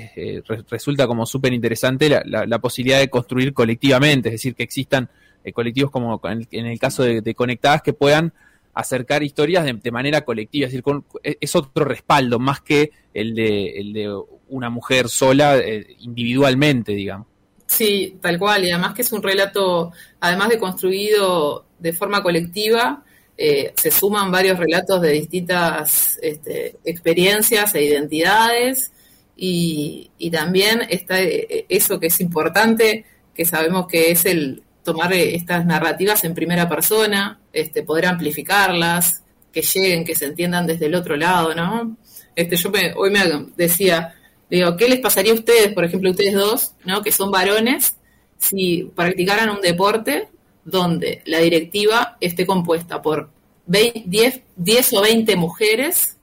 Speaker 2: resulta como súper interesante la, posibilidad de construir colectivamente, es decir, que existan colectivos como en, el caso de Conectadas que puedan acercar historias de, manera colectiva, es decir, e, es otro respaldo más que el de, el de una mujer sola eh, individualmente, digamos.
Speaker 8: Sí, tal cual, y además que es un relato, además de construido de forma colectiva, eh, se suman varios relatos de distintas este, experiencias e identidades, y, y también está eh, eso que es importante, que sabemos que es el, tomar estas narrativas en primera persona, este, poder amplificarlas, que lleguen, que se entiendan desde el otro lado, ¿no? Este, yo hoy me decía, digo, ¿qué les pasaría a ustedes, por ejemplo, ustedes dos, ¿no? que son varones, si practicaran un deporte donde la directiva esté compuesta por 10, 10 o 20 mujeres,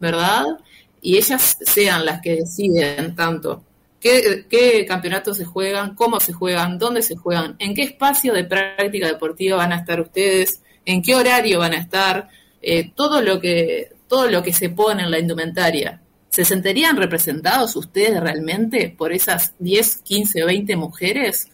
Speaker 8: ¿verdad? Y ellas sean las que deciden tanto qué, campeonatos se juegan, cómo se juegan, dónde se juegan, en qué espacio de práctica deportiva van a estar ustedes, en qué horario van a estar, eh, todo lo que todo lo que se pone en la indumentaria. ¿Se sentirían representados ustedes realmente por esas 10, 15 o 20 mujeres?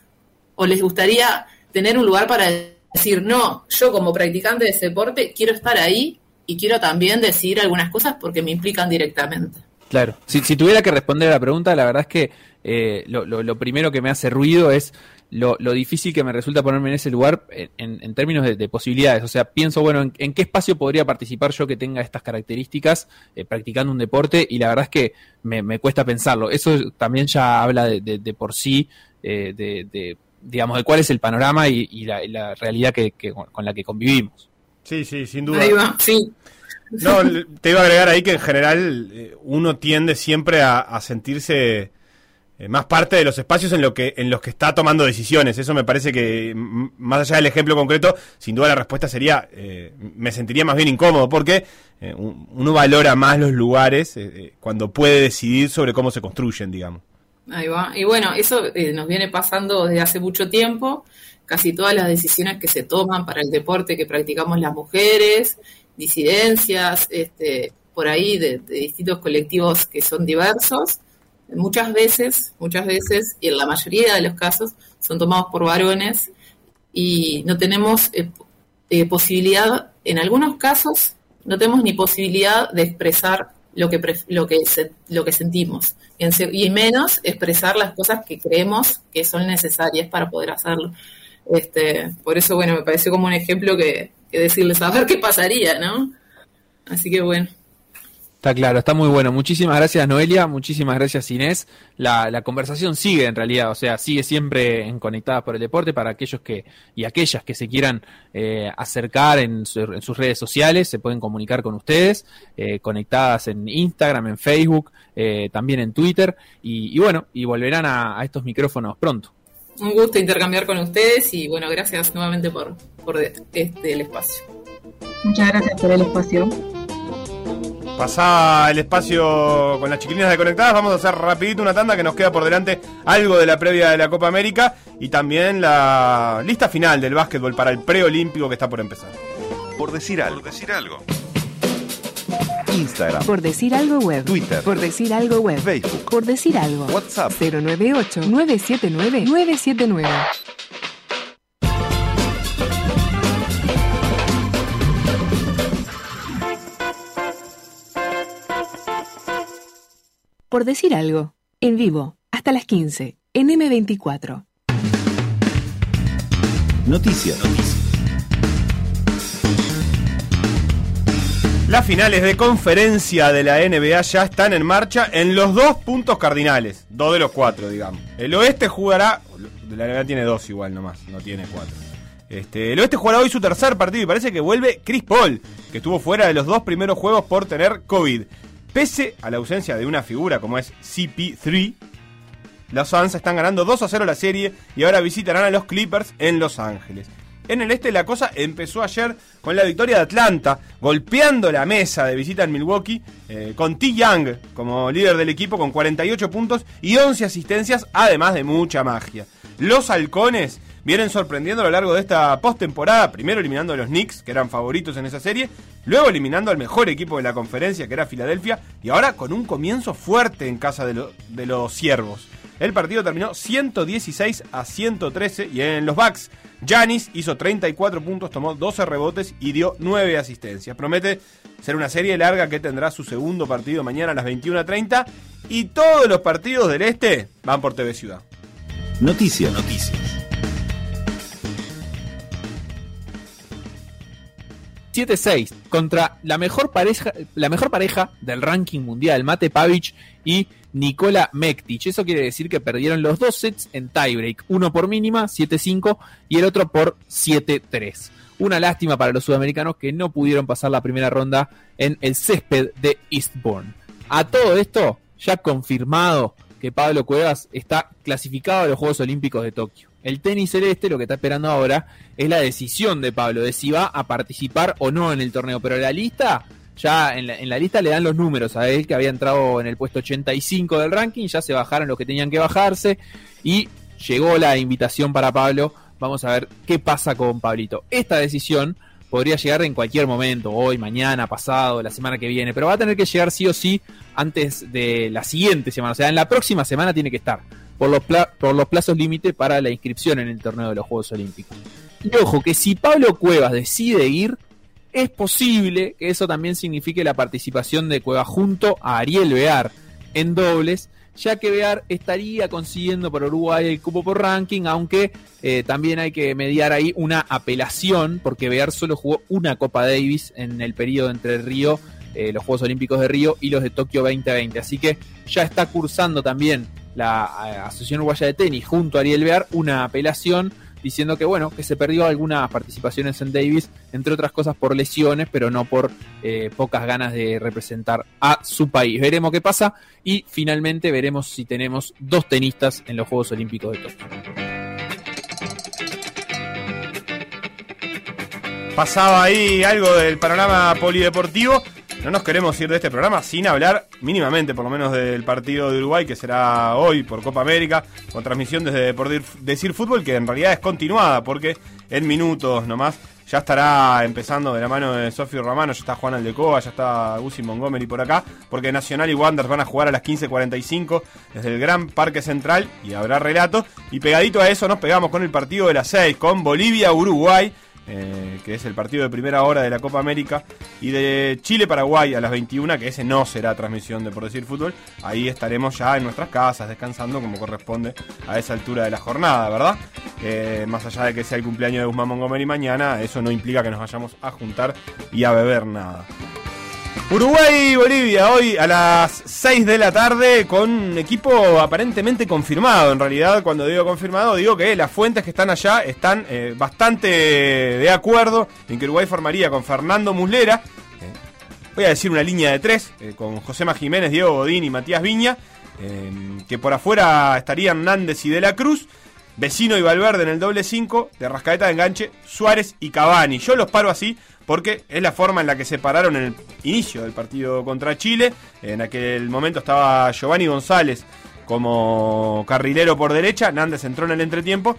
Speaker 8: ¿O les gustaría tener un lugar para decir, no, yo como practicante de ese deporte quiero estar ahí y quiero también decir algunas cosas porque me implican directamente?
Speaker 2: Claro, si, tuviera que responder a la pregunta, la verdad es que eh, lo, primero que me hace ruido es lo, difícil que me resulta ponerme en ese lugar en, términos de, posibilidades. O sea, pienso, bueno, en, qué espacio podría participar yo que tenga estas características eh, practicando un deporte? Y la verdad es que me, cuesta pensarlo. Eso también ya habla de, por sí, eh, de, digamos, de cuál es el panorama y, la, realidad que, con la que convivimos.
Speaker 1: Sí, sí, sin duda. sí. No, te iba a agregar ahí que en general eh, uno tiende siempre a, sentirse eh, más parte de los espacios en, lo que, en los que está tomando decisiones. Eso me parece que, más allá del ejemplo concreto, sin duda la respuesta sería, eh, me sentiría más bien incómodo, porque uno valora más los lugares cuando puede decidir sobre cómo se construyen, digamos.
Speaker 8: Ahí va. Y bueno, eso nos viene pasando desde hace mucho tiempo. Casi todas las decisiones que se toman para el deporte que practicamos las mujeres disidencias, este, por ahí de, distintos colectivos que son diversos, muchas veces, muchas veces, y en la mayoría de los casos, son tomados por varones y no tenemos eh, eh, posibilidad, en algunos casos, no tenemos ni posibilidad de expresar lo que, lo que, lo que sentimos, y menos expresar las cosas que creemos que son necesarias para poder hacerlo. Este, por eso, bueno, me pareció como un ejemplo que, que decirles a ver qué pasaría, ¿no? Así que bueno.
Speaker 2: Está claro, está muy bueno. Muchísimas gracias Noelia, muchísimas gracias Inés. La, la conversación sigue en realidad, o sea, sigue siempre en Conectadas por el Deporte para aquellos que y aquellas que se quieran eh, acercar en, sus redes sociales, se pueden comunicar con ustedes, eh, conectadas en Instagram, en Facebook, eh, también en Twitter y, bueno, y volverán a estos micrófonos pronto
Speaker 8: un gusto intercambiar con ustedes y bueno, gracias nuevamente por, por este, el espacio.
Speaker 9: Muchas gracias por el espacio.
Speaker 1: Pasá el espacio con las chiquilinas de Conectadas. Vamos a hacer rapidito una tanda que nos queda por delante algo de la previa de la Copa América y también la lista final del básquetbol para el preolímpico que está por empezar.
Speaker 4: Por decir algo. Por decir algo. Instagram.
Speaker 3: Por decir algo web.
Speaker 4: Twitter.
Speaker 3: Por decir algo web.
Speaker 4: Facebook.
Speaker 3: Por decir algo.
Speaker 4: WhatsApp.
Speaker 3: 098 979 979. Por decir algo, en vivo, hasta las 15, en M24.
Speaker 4: Noticias.
Speaker 1: Las finales de conferencia de la NBA ya están en marcha en los dos puntos cardinales. Dos de los cuatro, digamos. El oeste jugará. La NBA tiene dos igual nomás, no tiene cuatro. Este, el oeste jugará hoy su tercer partido y parece que vuelve Chris Paul, que estuvo fuera de los dos primeros juegos por tener COVID. Pese a la ausencia de una figura como es CP3, los Suns están ganando 2 a 0 la serie y ahora visitarán a los Clippers en Los Ángeles. En el este la cosa empezó ayer con la victoria de Atlanta, golpeando la mesa de visita en Milwaukee, eh, con T. Young como líder del equipo con 48 puntos y 11 asistencias, además de mucha magia. Los halcones vienen sorprendiendo a lo largo de esta postemporada, primero eliminando a los Knicks, que eran favoritos en esa serie, luego eliminando al mejor equipo de la conferencia, que era Filadelfia, y ahora con un comienzo fuerte en casa de, de los Ciervos. El partido terminó 116 a 113 y en los Bucks Janis hizo 34 puntos, tomó 12 rebotes y dio 9 asistencias. Promete ser una serie larga que tendrá su segundo partido mañana a las 21.30 y todos los partidos del este van por TV Ciudad.
Speaker 4: Noticias. Noticias.
Speaker 2: 7-6 contra la mejor pareja, la mejor pareja del ranking mundial, Mate Pavic y Nikola Mektic. Eso quiere decir que perdieron los dos sets en tiebreak, uno por mínima, 7-5, y el otro por 7-3. Una lástima para los sudamericanos que no pudieron pasar la primera ronda en el césped de Eastbourne. A todo esto, ya confirmado que Pablo Cuevas está clasificado a los Juegos Olímpicos de Tokio. El tenis celeste lo que está esperando ahora es la decisión de Pablo de si va a participar o no en el torneo, pero la lista ya en la, lista le dan los números a él que había entrado en el puesto 85 del ranking, ya se bajaron los que tenían que bajarse y llegó la invitación para Pablo. Vamos a ver qué pasa con Pablito. Esta decisión podría llegar en cualquier momento, hoy, mañana, pasado, la semana que viene, pero va a tener que llegar sí o sí antes de la siguiente semana, o sea, en la próxima semana tiene que estar por los, plazos límite para la inscripción en el torneo de los Juegos Olímpicos. Y ojo, que si Pablo Cuevas decide ir, es posible que eso también signifique la participación de Cueva junto a Ariel Bear en dobles, ya que Bear estaría consiguiendo por Uruguay el cupo por ranking, aunque eh, también hay que mediar ahí una apelación, porque Bear solo jugó una Copa Davis en el periodo entre Río, eh, los Juegos Olímpicos de Río y los de Tokio 2020. Así que ya está cursando también la eh, Asociación Uruguaya de Tenis junto a Ariel Bear una apelación diciendo que bueno, que se perdió algunas participaciones en Davis, entre otras cosas por lesiones, pero no por eh, pocas ganas de representar a su país. Veremos qué pasa y finalmente veremos si tenemos dos tenistas en los Juegos Olímpicos de Tokio.
Speaker 1: Pasaba ahí algo del panorama polideportivo. No nos queremos ir de este programa sin hablar mínimamente, por lo menos, del partido de Uruguay, que será hoy por Copa América, con transmisión desde por decir fútbol, que en realidad es continuada, porque en minutos nomás ya estará empezando de la mano de Sofio Romano, ya está Juan Aldecoa, ya está Guzzi Montgomery por acá, porque Nacional y Wanderers van a jugar a las 15.45 desde el Gran Parque Central y habrá relato. Y pegadito a eso nos pegamos con el partido de las 6, con Bolivia-Uruguay eh, que es el partido de primera hora de la Copa América, y de Chile-Paraguay a las 21, que ese no será transmisión de Por Decir Fútbol. Ahí estaremos ya en nuestras casas descansando como corresponde a esa altura de la jornada, ¿verdad? Eh, más allá de que sea el cumpleaños de Guzmán Montgomery mañana, eso no implica que nos vayamos a juntar y a beber nada. Uruguay y Bolivia hoy a las 6 de la tarde con un equipo aparentemente confirmado. En realidad, cuando digo confirmado, digo que las fuentes que están allá están eh, bastante de acuerdo en que Uruguay formaría con Fernando Muslera. Eh, voy a decir una línea de tres, eh, con Josema Jiménez, Diego Godín y Matías Viña. que por afuera estarían Nández y De la Cruz. Vecino y Valverde en el doble 5, de Rascaeta de enganche, Suárez y Cavani. Yo los paro así porque es la forma en la que se pararon en el inicio del partido contra Chile. En aquel momento estaba Giovanni González como carrilero por derecha, Nández entró en el entretiempo.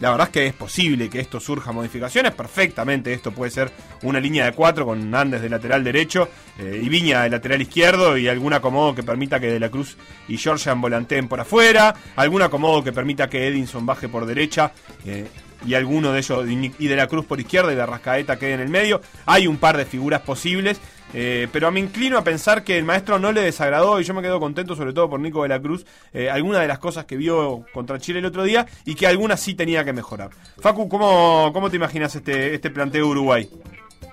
Speaker 1: La verdad es que es posible que esto surja modificaciones, perfectamente esto puede ser una línea de cuatro con Nández de lateral derecho eh, y Viña de lateral izquierdo y algún acomodo que permita que De la Cruz y Georgian volanteen por afuera, algún acomodo que permita que Edinson baje por derecha. Eh, y alguno de ellos, y de la Cruz por izquierda y de Rascaeta quede en el medio. Hay un par de figuras posibles. Eh, pero me inclino a pensar que el maestro no le desagradó y yo me quedo contento sobre todo por Nico de la Cruz, eh, algunas de las cosas que vio contra Chile el otro día y que algunas sí tenía que mejorar. Facu, ¿cómo, cómo te imaginas este, este planteo Uruguay?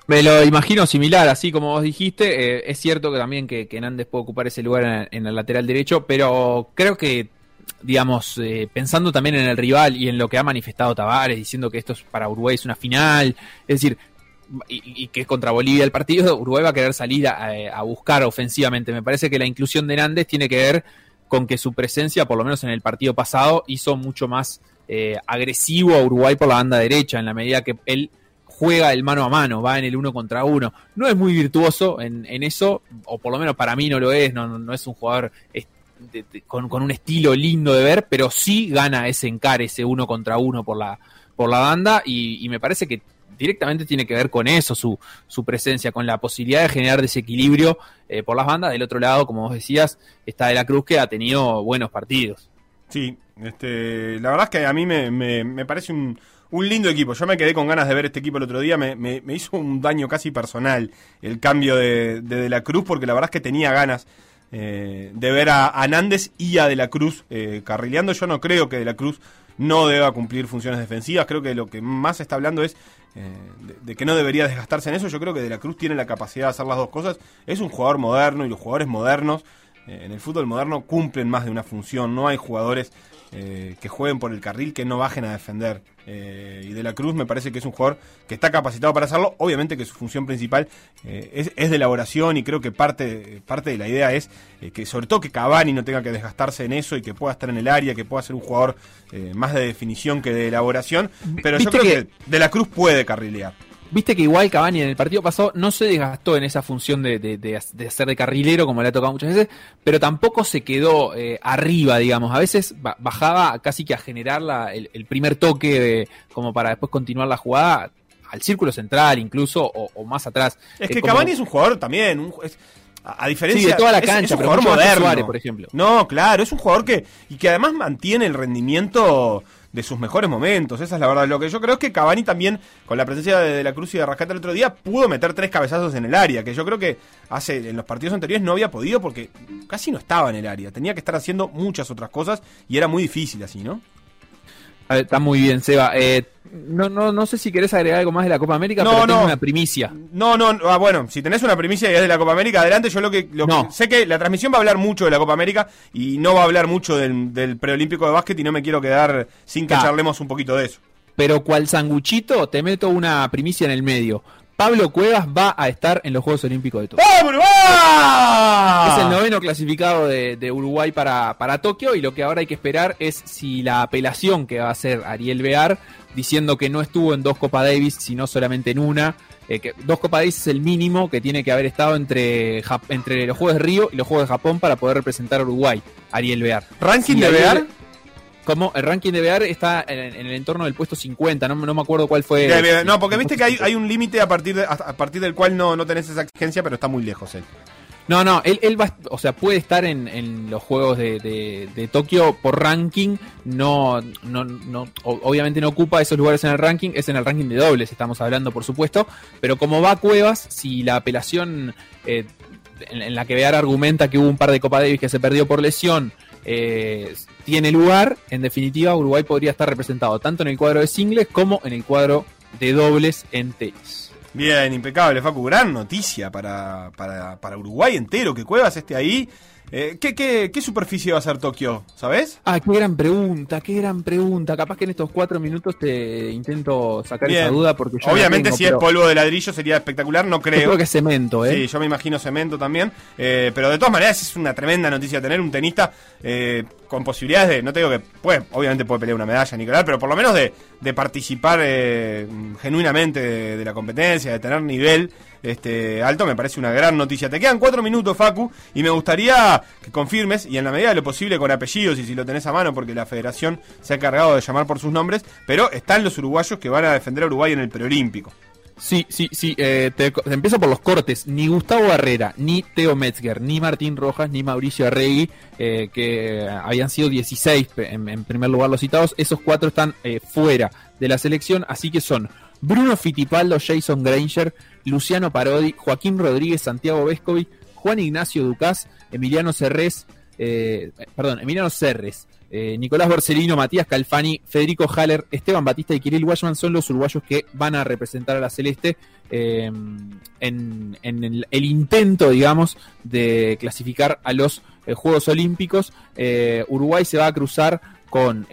Speaker 2: Me lo imagino similar, así como vos dijiste. Eh, es cierto que también que, que Nández puede ocupar ese lugar en, el lateral derecho, pero creo que, digamos, eh, pensando también en el rival y en lo que ha manifestado Tavares, diciendo que esto es para Uruguay es una final, es decir, y, que es contra Bolivia el partido, Uruguay va a querer salir a, buscar ofensivamente. Me parece que la inclusión de Nández tiene que ver con que su presencia, por lo menos en el partido pasado, hizo mucho más eh, agresivo a Uruguay por la banda derecha, en la medida que él juega el mano a mano, va en el uno contra uno. No es muy virtuoso en, eso, o por lo menos para mí no lo es, no, no es un jugador con, un estilo lindo de ver, pero sí gana ese encare, ese uno contra uno por la, por la banda, y, me parece que directamente tiene que ver con eso, su, su presencia, con la posibilidad de generar desequilibrio eh, por las bandas. Del otro lado, como vos decías, está De la Cruz que ha tenido buenos partidos.
Speaker 1: Sí, este, la verdad es que a mí me, me parece un, un lindo equipo. Yo me quedé con ganas de ver este equipo el otro día. Me, me, hizo un daño casi personal el cambio de, de, la Cruz, porque la verdad es que tenía ganas eh, de ver a, Nández y a De la Cruz eh, carrileando. Yo no creo que De la Cruz no deba cumplir funciones defensivas. Creo que lo que más está hablando es eh, de, que no debería desgastarse en eso. Yo creo que De la Cruz tiene la capacidad de hacer las dos cosas. Es un jugador moderno y los jugadores modernos en el fútbol moderno cumplen más de una función. No hay jugadores que jueguen por el carril que no bajen a defender. Eh, y De la Cruz me parece que es un jugador que está capacitado para hacerlo. Obviamente que su función principal eh, es, de elaboración y creo que parte, parte de la idea es eh, que sobre todo que Cavani no tenga que desgastarse en eso y que pueda estar en el área, que pueda ser un jugador más de definición que de elaboración. Pero yo creo que De la Cruz puede carrilear.
Speaker 2: Viste que igual Cavani en el partido pasado no se desgastó en esa función de, de, de, hacer de carrilero, como le ha tocado muchas veces, pero tampoco se quedó eh, arriba, digamos. A veces bajaba casi que a generar la, el, primer toque como para después continuar la jugada al círculo central incluso o, más atrás.
Speaker 1: Es que Cavani es un jugador también, a, diferencia
Speaker 2: de toda la cancha, pero jugador moderno, por ejemplo.
Speaker 1: No, claro, es un jugador que y que además mantiene el rendimiento de sus mejores momentos. Esa es la verdad. Lo que yo creo es que Cavani también, con la presencia de, la Cruz y de Rascata el otro día, pudo meter tres cabezazos en el área, que yo creo que hace en los partidos anteriores no había podido porque casi no estaba en el área. Tenía que estar haciendo muchas otras cosas y era muy difícil así, ¿no?
Speaker 2: Está muy bien, Seba. Eh, no, no, no sé si querés agregar algo más de la Copa América, pero tengo una primicia.
Speaker 1: No, no, ah, bueno, si tenés una primicia y es de la Copa América, adelante. Yo lo que, sé que la transmisión va a hablar mucho de la Copa América y no va a hablar mucho del, preolímpico de básquet y no me quiero quedar sin que charlemos un poquito de eso.
Speaker 2: Pero cual sanguchito, te meto una primicia en el medio. Pablo Cuevas va a estar en los Juegos Olímpicos de Tokio. Es el noveno clasificado de, Uruguay para, para, Tokio y lo que ahora hay que esperar es si la apelación que va a hacer Ariel Bear, diciendo que no estuvo en dos Copa Davis, sino solamente en una, eh, que dos Copa Davis es el mínimo que tiene que haber estado entre, entre los Juegos de Río y los Juegos de Japón para poder representar a Uruguay, Ariel Bear.
Speaker 1: ¿Ranking de Bear?
Speaker 2: Como el ranking de VR está en, el entorno del puesto 50, no, me acuerdo cuál fue.
Speaker 1: no, porque viste que hay, un límite a partir a partir del cual no, no tenés esa exigencia, pero está muy lejos él.
Speaker 2: No, no, él, él va, o sea, puede estar en, los juegos de, de, Tokio por ranking, no, no, no, obviamente no ocupa esos lugares en el ranking, es en el ranking de dobles, estamos hablando, por supuesto, pero como va a Cuevas, si la apelación eh, en, la que VR argumenta que hubo un par de Copa Davis que se perdió por lesión, eh, tiene lugar, en definitiva Uruguay podría estar representado tanto en el cuadro de singles como en el cuadro de dobles en tenis.
Speaker 1: Bien, impecable, Facu. Gran noticia para, para, para Uruguay entero, que Cuevas esté ahí eh, ¿qué, qué, superficie va a ser Tokio? ¿Sabes?
Speaker 2: Ah, qué gran pregunta, qué gran pregunta. Capaz que en estos cuatro minutos te intento sacar esa duda porque yo
Speaker 1: Obviamente si es polvo de ladrillo sería espectacular, no creo. Yo
Speaker 2: creo que es cemento, ¿eh?
Speaker 1: Sí, yo me imagino cemento también. Eh, pero de todas maneras es una tremenda noticia tener un tenista eh, con posibilidades de, no te digo que puede, obviamente puede pelear una medalla, Nicolás, pero por lo menos de, de participar genuinamente de la competencia, de tener nivel este, alto, me parece una gran noticia. Te quedan cuatro minutos, Facu, y me gustaría que confirmes, y en la medida de lo posible con apellidos, y si lo tenés a mano, porque la federación se ha encargado de llamar por sus nombres, pero están los uruguayos que van a defender a Uruguay en el preolímpico.
Speaker 2: Sí, sí, sí. Eh, te, empiezo por los cortes. Ni Gustavo Barrera, ni Teo Metzger, ni Martín Rojas, ni Mauricio Arregui, eh, que habían sido 16 en, primer lugar los citados, esos cuatro están eh, fuera de la selección, así que son Bruno Fitipaldo, Jason Granger, Luciano Parodi, Joaquín Rodríguez, Santiago Vescovi, Juan Ignacio Ducás, Emiliano Cerrés, eh, perdón, Emiliano Cerres, eh, Nicolás Borsellino, Matías Calfani, Federico Haller, Esteban Batista y Kirill Washman son los uruguayos que van a representar a la Celeste eh, en, el, intento, digamos, de clasificar a los Juegos Olímpicos. Uruguay se va a cruzar con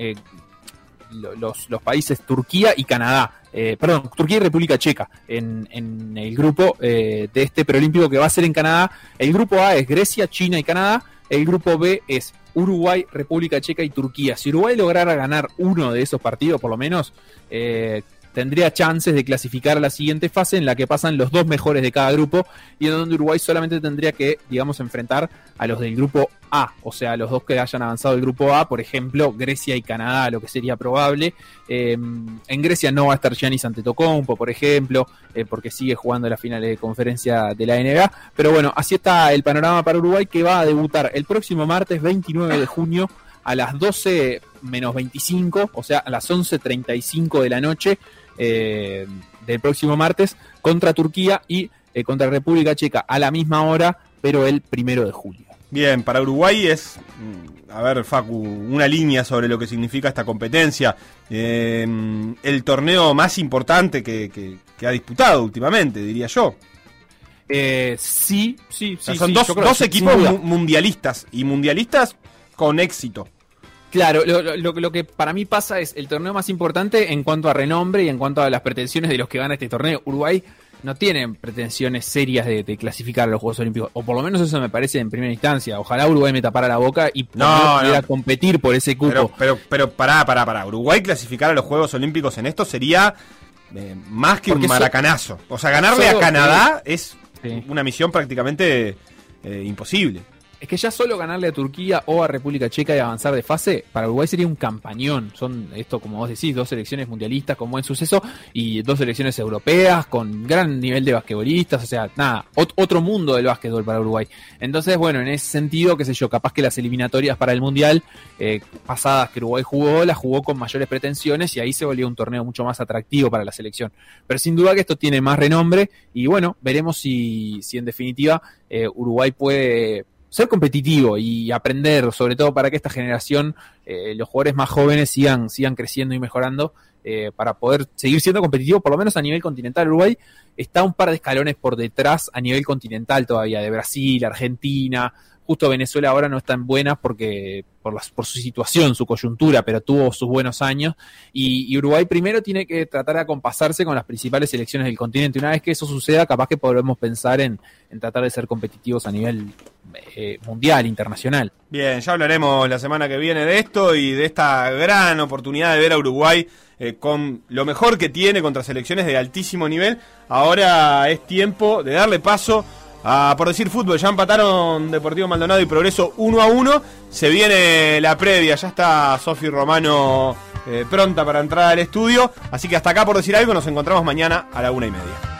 Speaker 2: los, países Turquía y Canadá. perdón, Turquía y República Checa en, en el grupo de este preolímpico que va a ser en Canadá. El grupo A es Grecia, China y Canadá. El grupo B es Uruguay, República Checa y Turquía. Si Uruguay lograra ganar uno de esos partidos, por lo menos, eh, tendría chances de clasificar a la siguiente fase en la que pasan los dos mejores de cada grupo y en donde Uruguay solamente tendría que, digamos, enfrentar a los del grupo A, o sea, los dos que hayan avanzado del grupo A, por ejemplo, Grecia y Canadá, lo que sería probable. Em, en Grecia no va a estar Giannis Antetokounmpo, por ejemplo, eh, porque sigue jugando las finales de conferencia de la NBA, pero bueno, así está el panorama para Uruguay que va a debutar el próximo martes 29 de junio a las 12 menos 25, o sea, a las 11.35 de la noche eh, del próximo martes contra Turquía y eh, contra República Checa a la misma hora, pero el primero de julio.
Speaker 1: Bien, para Uruguay es, mm, a ver, Facu, una línea sobre lo que significa esta competencia. Eh, el torneo más importante que, ha disputado últimamente, diría yo.
Speaker 2: sí, sí, sí.
Speaker 1: son dos, dos equipos mundialistas y mundialistas con éxito.
Speaker 2: Claro, lo, que para mí pasa es el torneo más importante en cuanto a renombre y en cuanto a las pretensiones de los que van a este torneo. Uruguay no tiene pretensiones serias de, clasificar a los Juegos Olímpicos, o por lo menos eso me parece en primera instancia. Ojalá Uruguay me tapara la boca y pudiera competir por ese cupo.
Speaker 1: Pero, pero, pero pará, pará, pará. Uruguay clasificar a los Juegos Olímpicos en esto sería eh, más que un maracanazo. o sea, ganarle a Canadá es una misión prácticamente eh, imposible
Speaker 2: es que ya solo ganarle a Turquía o a República Checa y avanzar de fase, para Uruguay sería un campañón. Son esto, como vos decís, dos selecciones mundialistas con buen suceso y dos selecciones europeas con gran nivel de basquetbolistas. O sea, nada, otro mundo del básquetbol para Uruguay. Entonces, bueno, en ese sentido, qué sé yo, capaz que las eliminatorias para el Mundial eh, pasadas que Uruguay jugó, las jugó con mayores pretensiones y ahí se volvió un torneo mucho más atractivo para la selección. Pero sin duda que esto tiene más renombre y bueno, veremos si, si en definitiva eh, Uruguay puede ser competitivo y aprender, sobre todo para que esta generación, eh, los jugadores más jóvenes sigan, sigan creciendo y mejorando eh, para poder seguir siendo competitivo, por lo menos a nivel continental. Uruguay está un par de escalones por detrás a nivel continental todavía, de Brasil, Argentina, Justo Venezuela ahora no está en buena porque por, las, por su situación, su coyuntura, pero tuvo sus buenos años. Y, Uruguay primero tiene que tratar de acompasarse con las principales selecciones del continente. Una vez que eso suceda, capaz que podremos pensar en, tratar de ser competitivos a nivel eh, mundial, internacional.
Speaker 1: Bien, ya hablaremos la semana que viene de esto y de esta gran oportunidad de ver a Uruguay eh, con lo mejor que tiene contra selecciones de altísimo nivel. Ahora es tiempo de darle paso Ah, por decir fútbol, ya empataron Deportivo Maldonado y Progreso 1 a 1. Se viene la previa, ya está Sofi Romano eh, pronta para entrar al estudio. Así que hasta acá por decir algo, nos encontramos mañana a la una y media.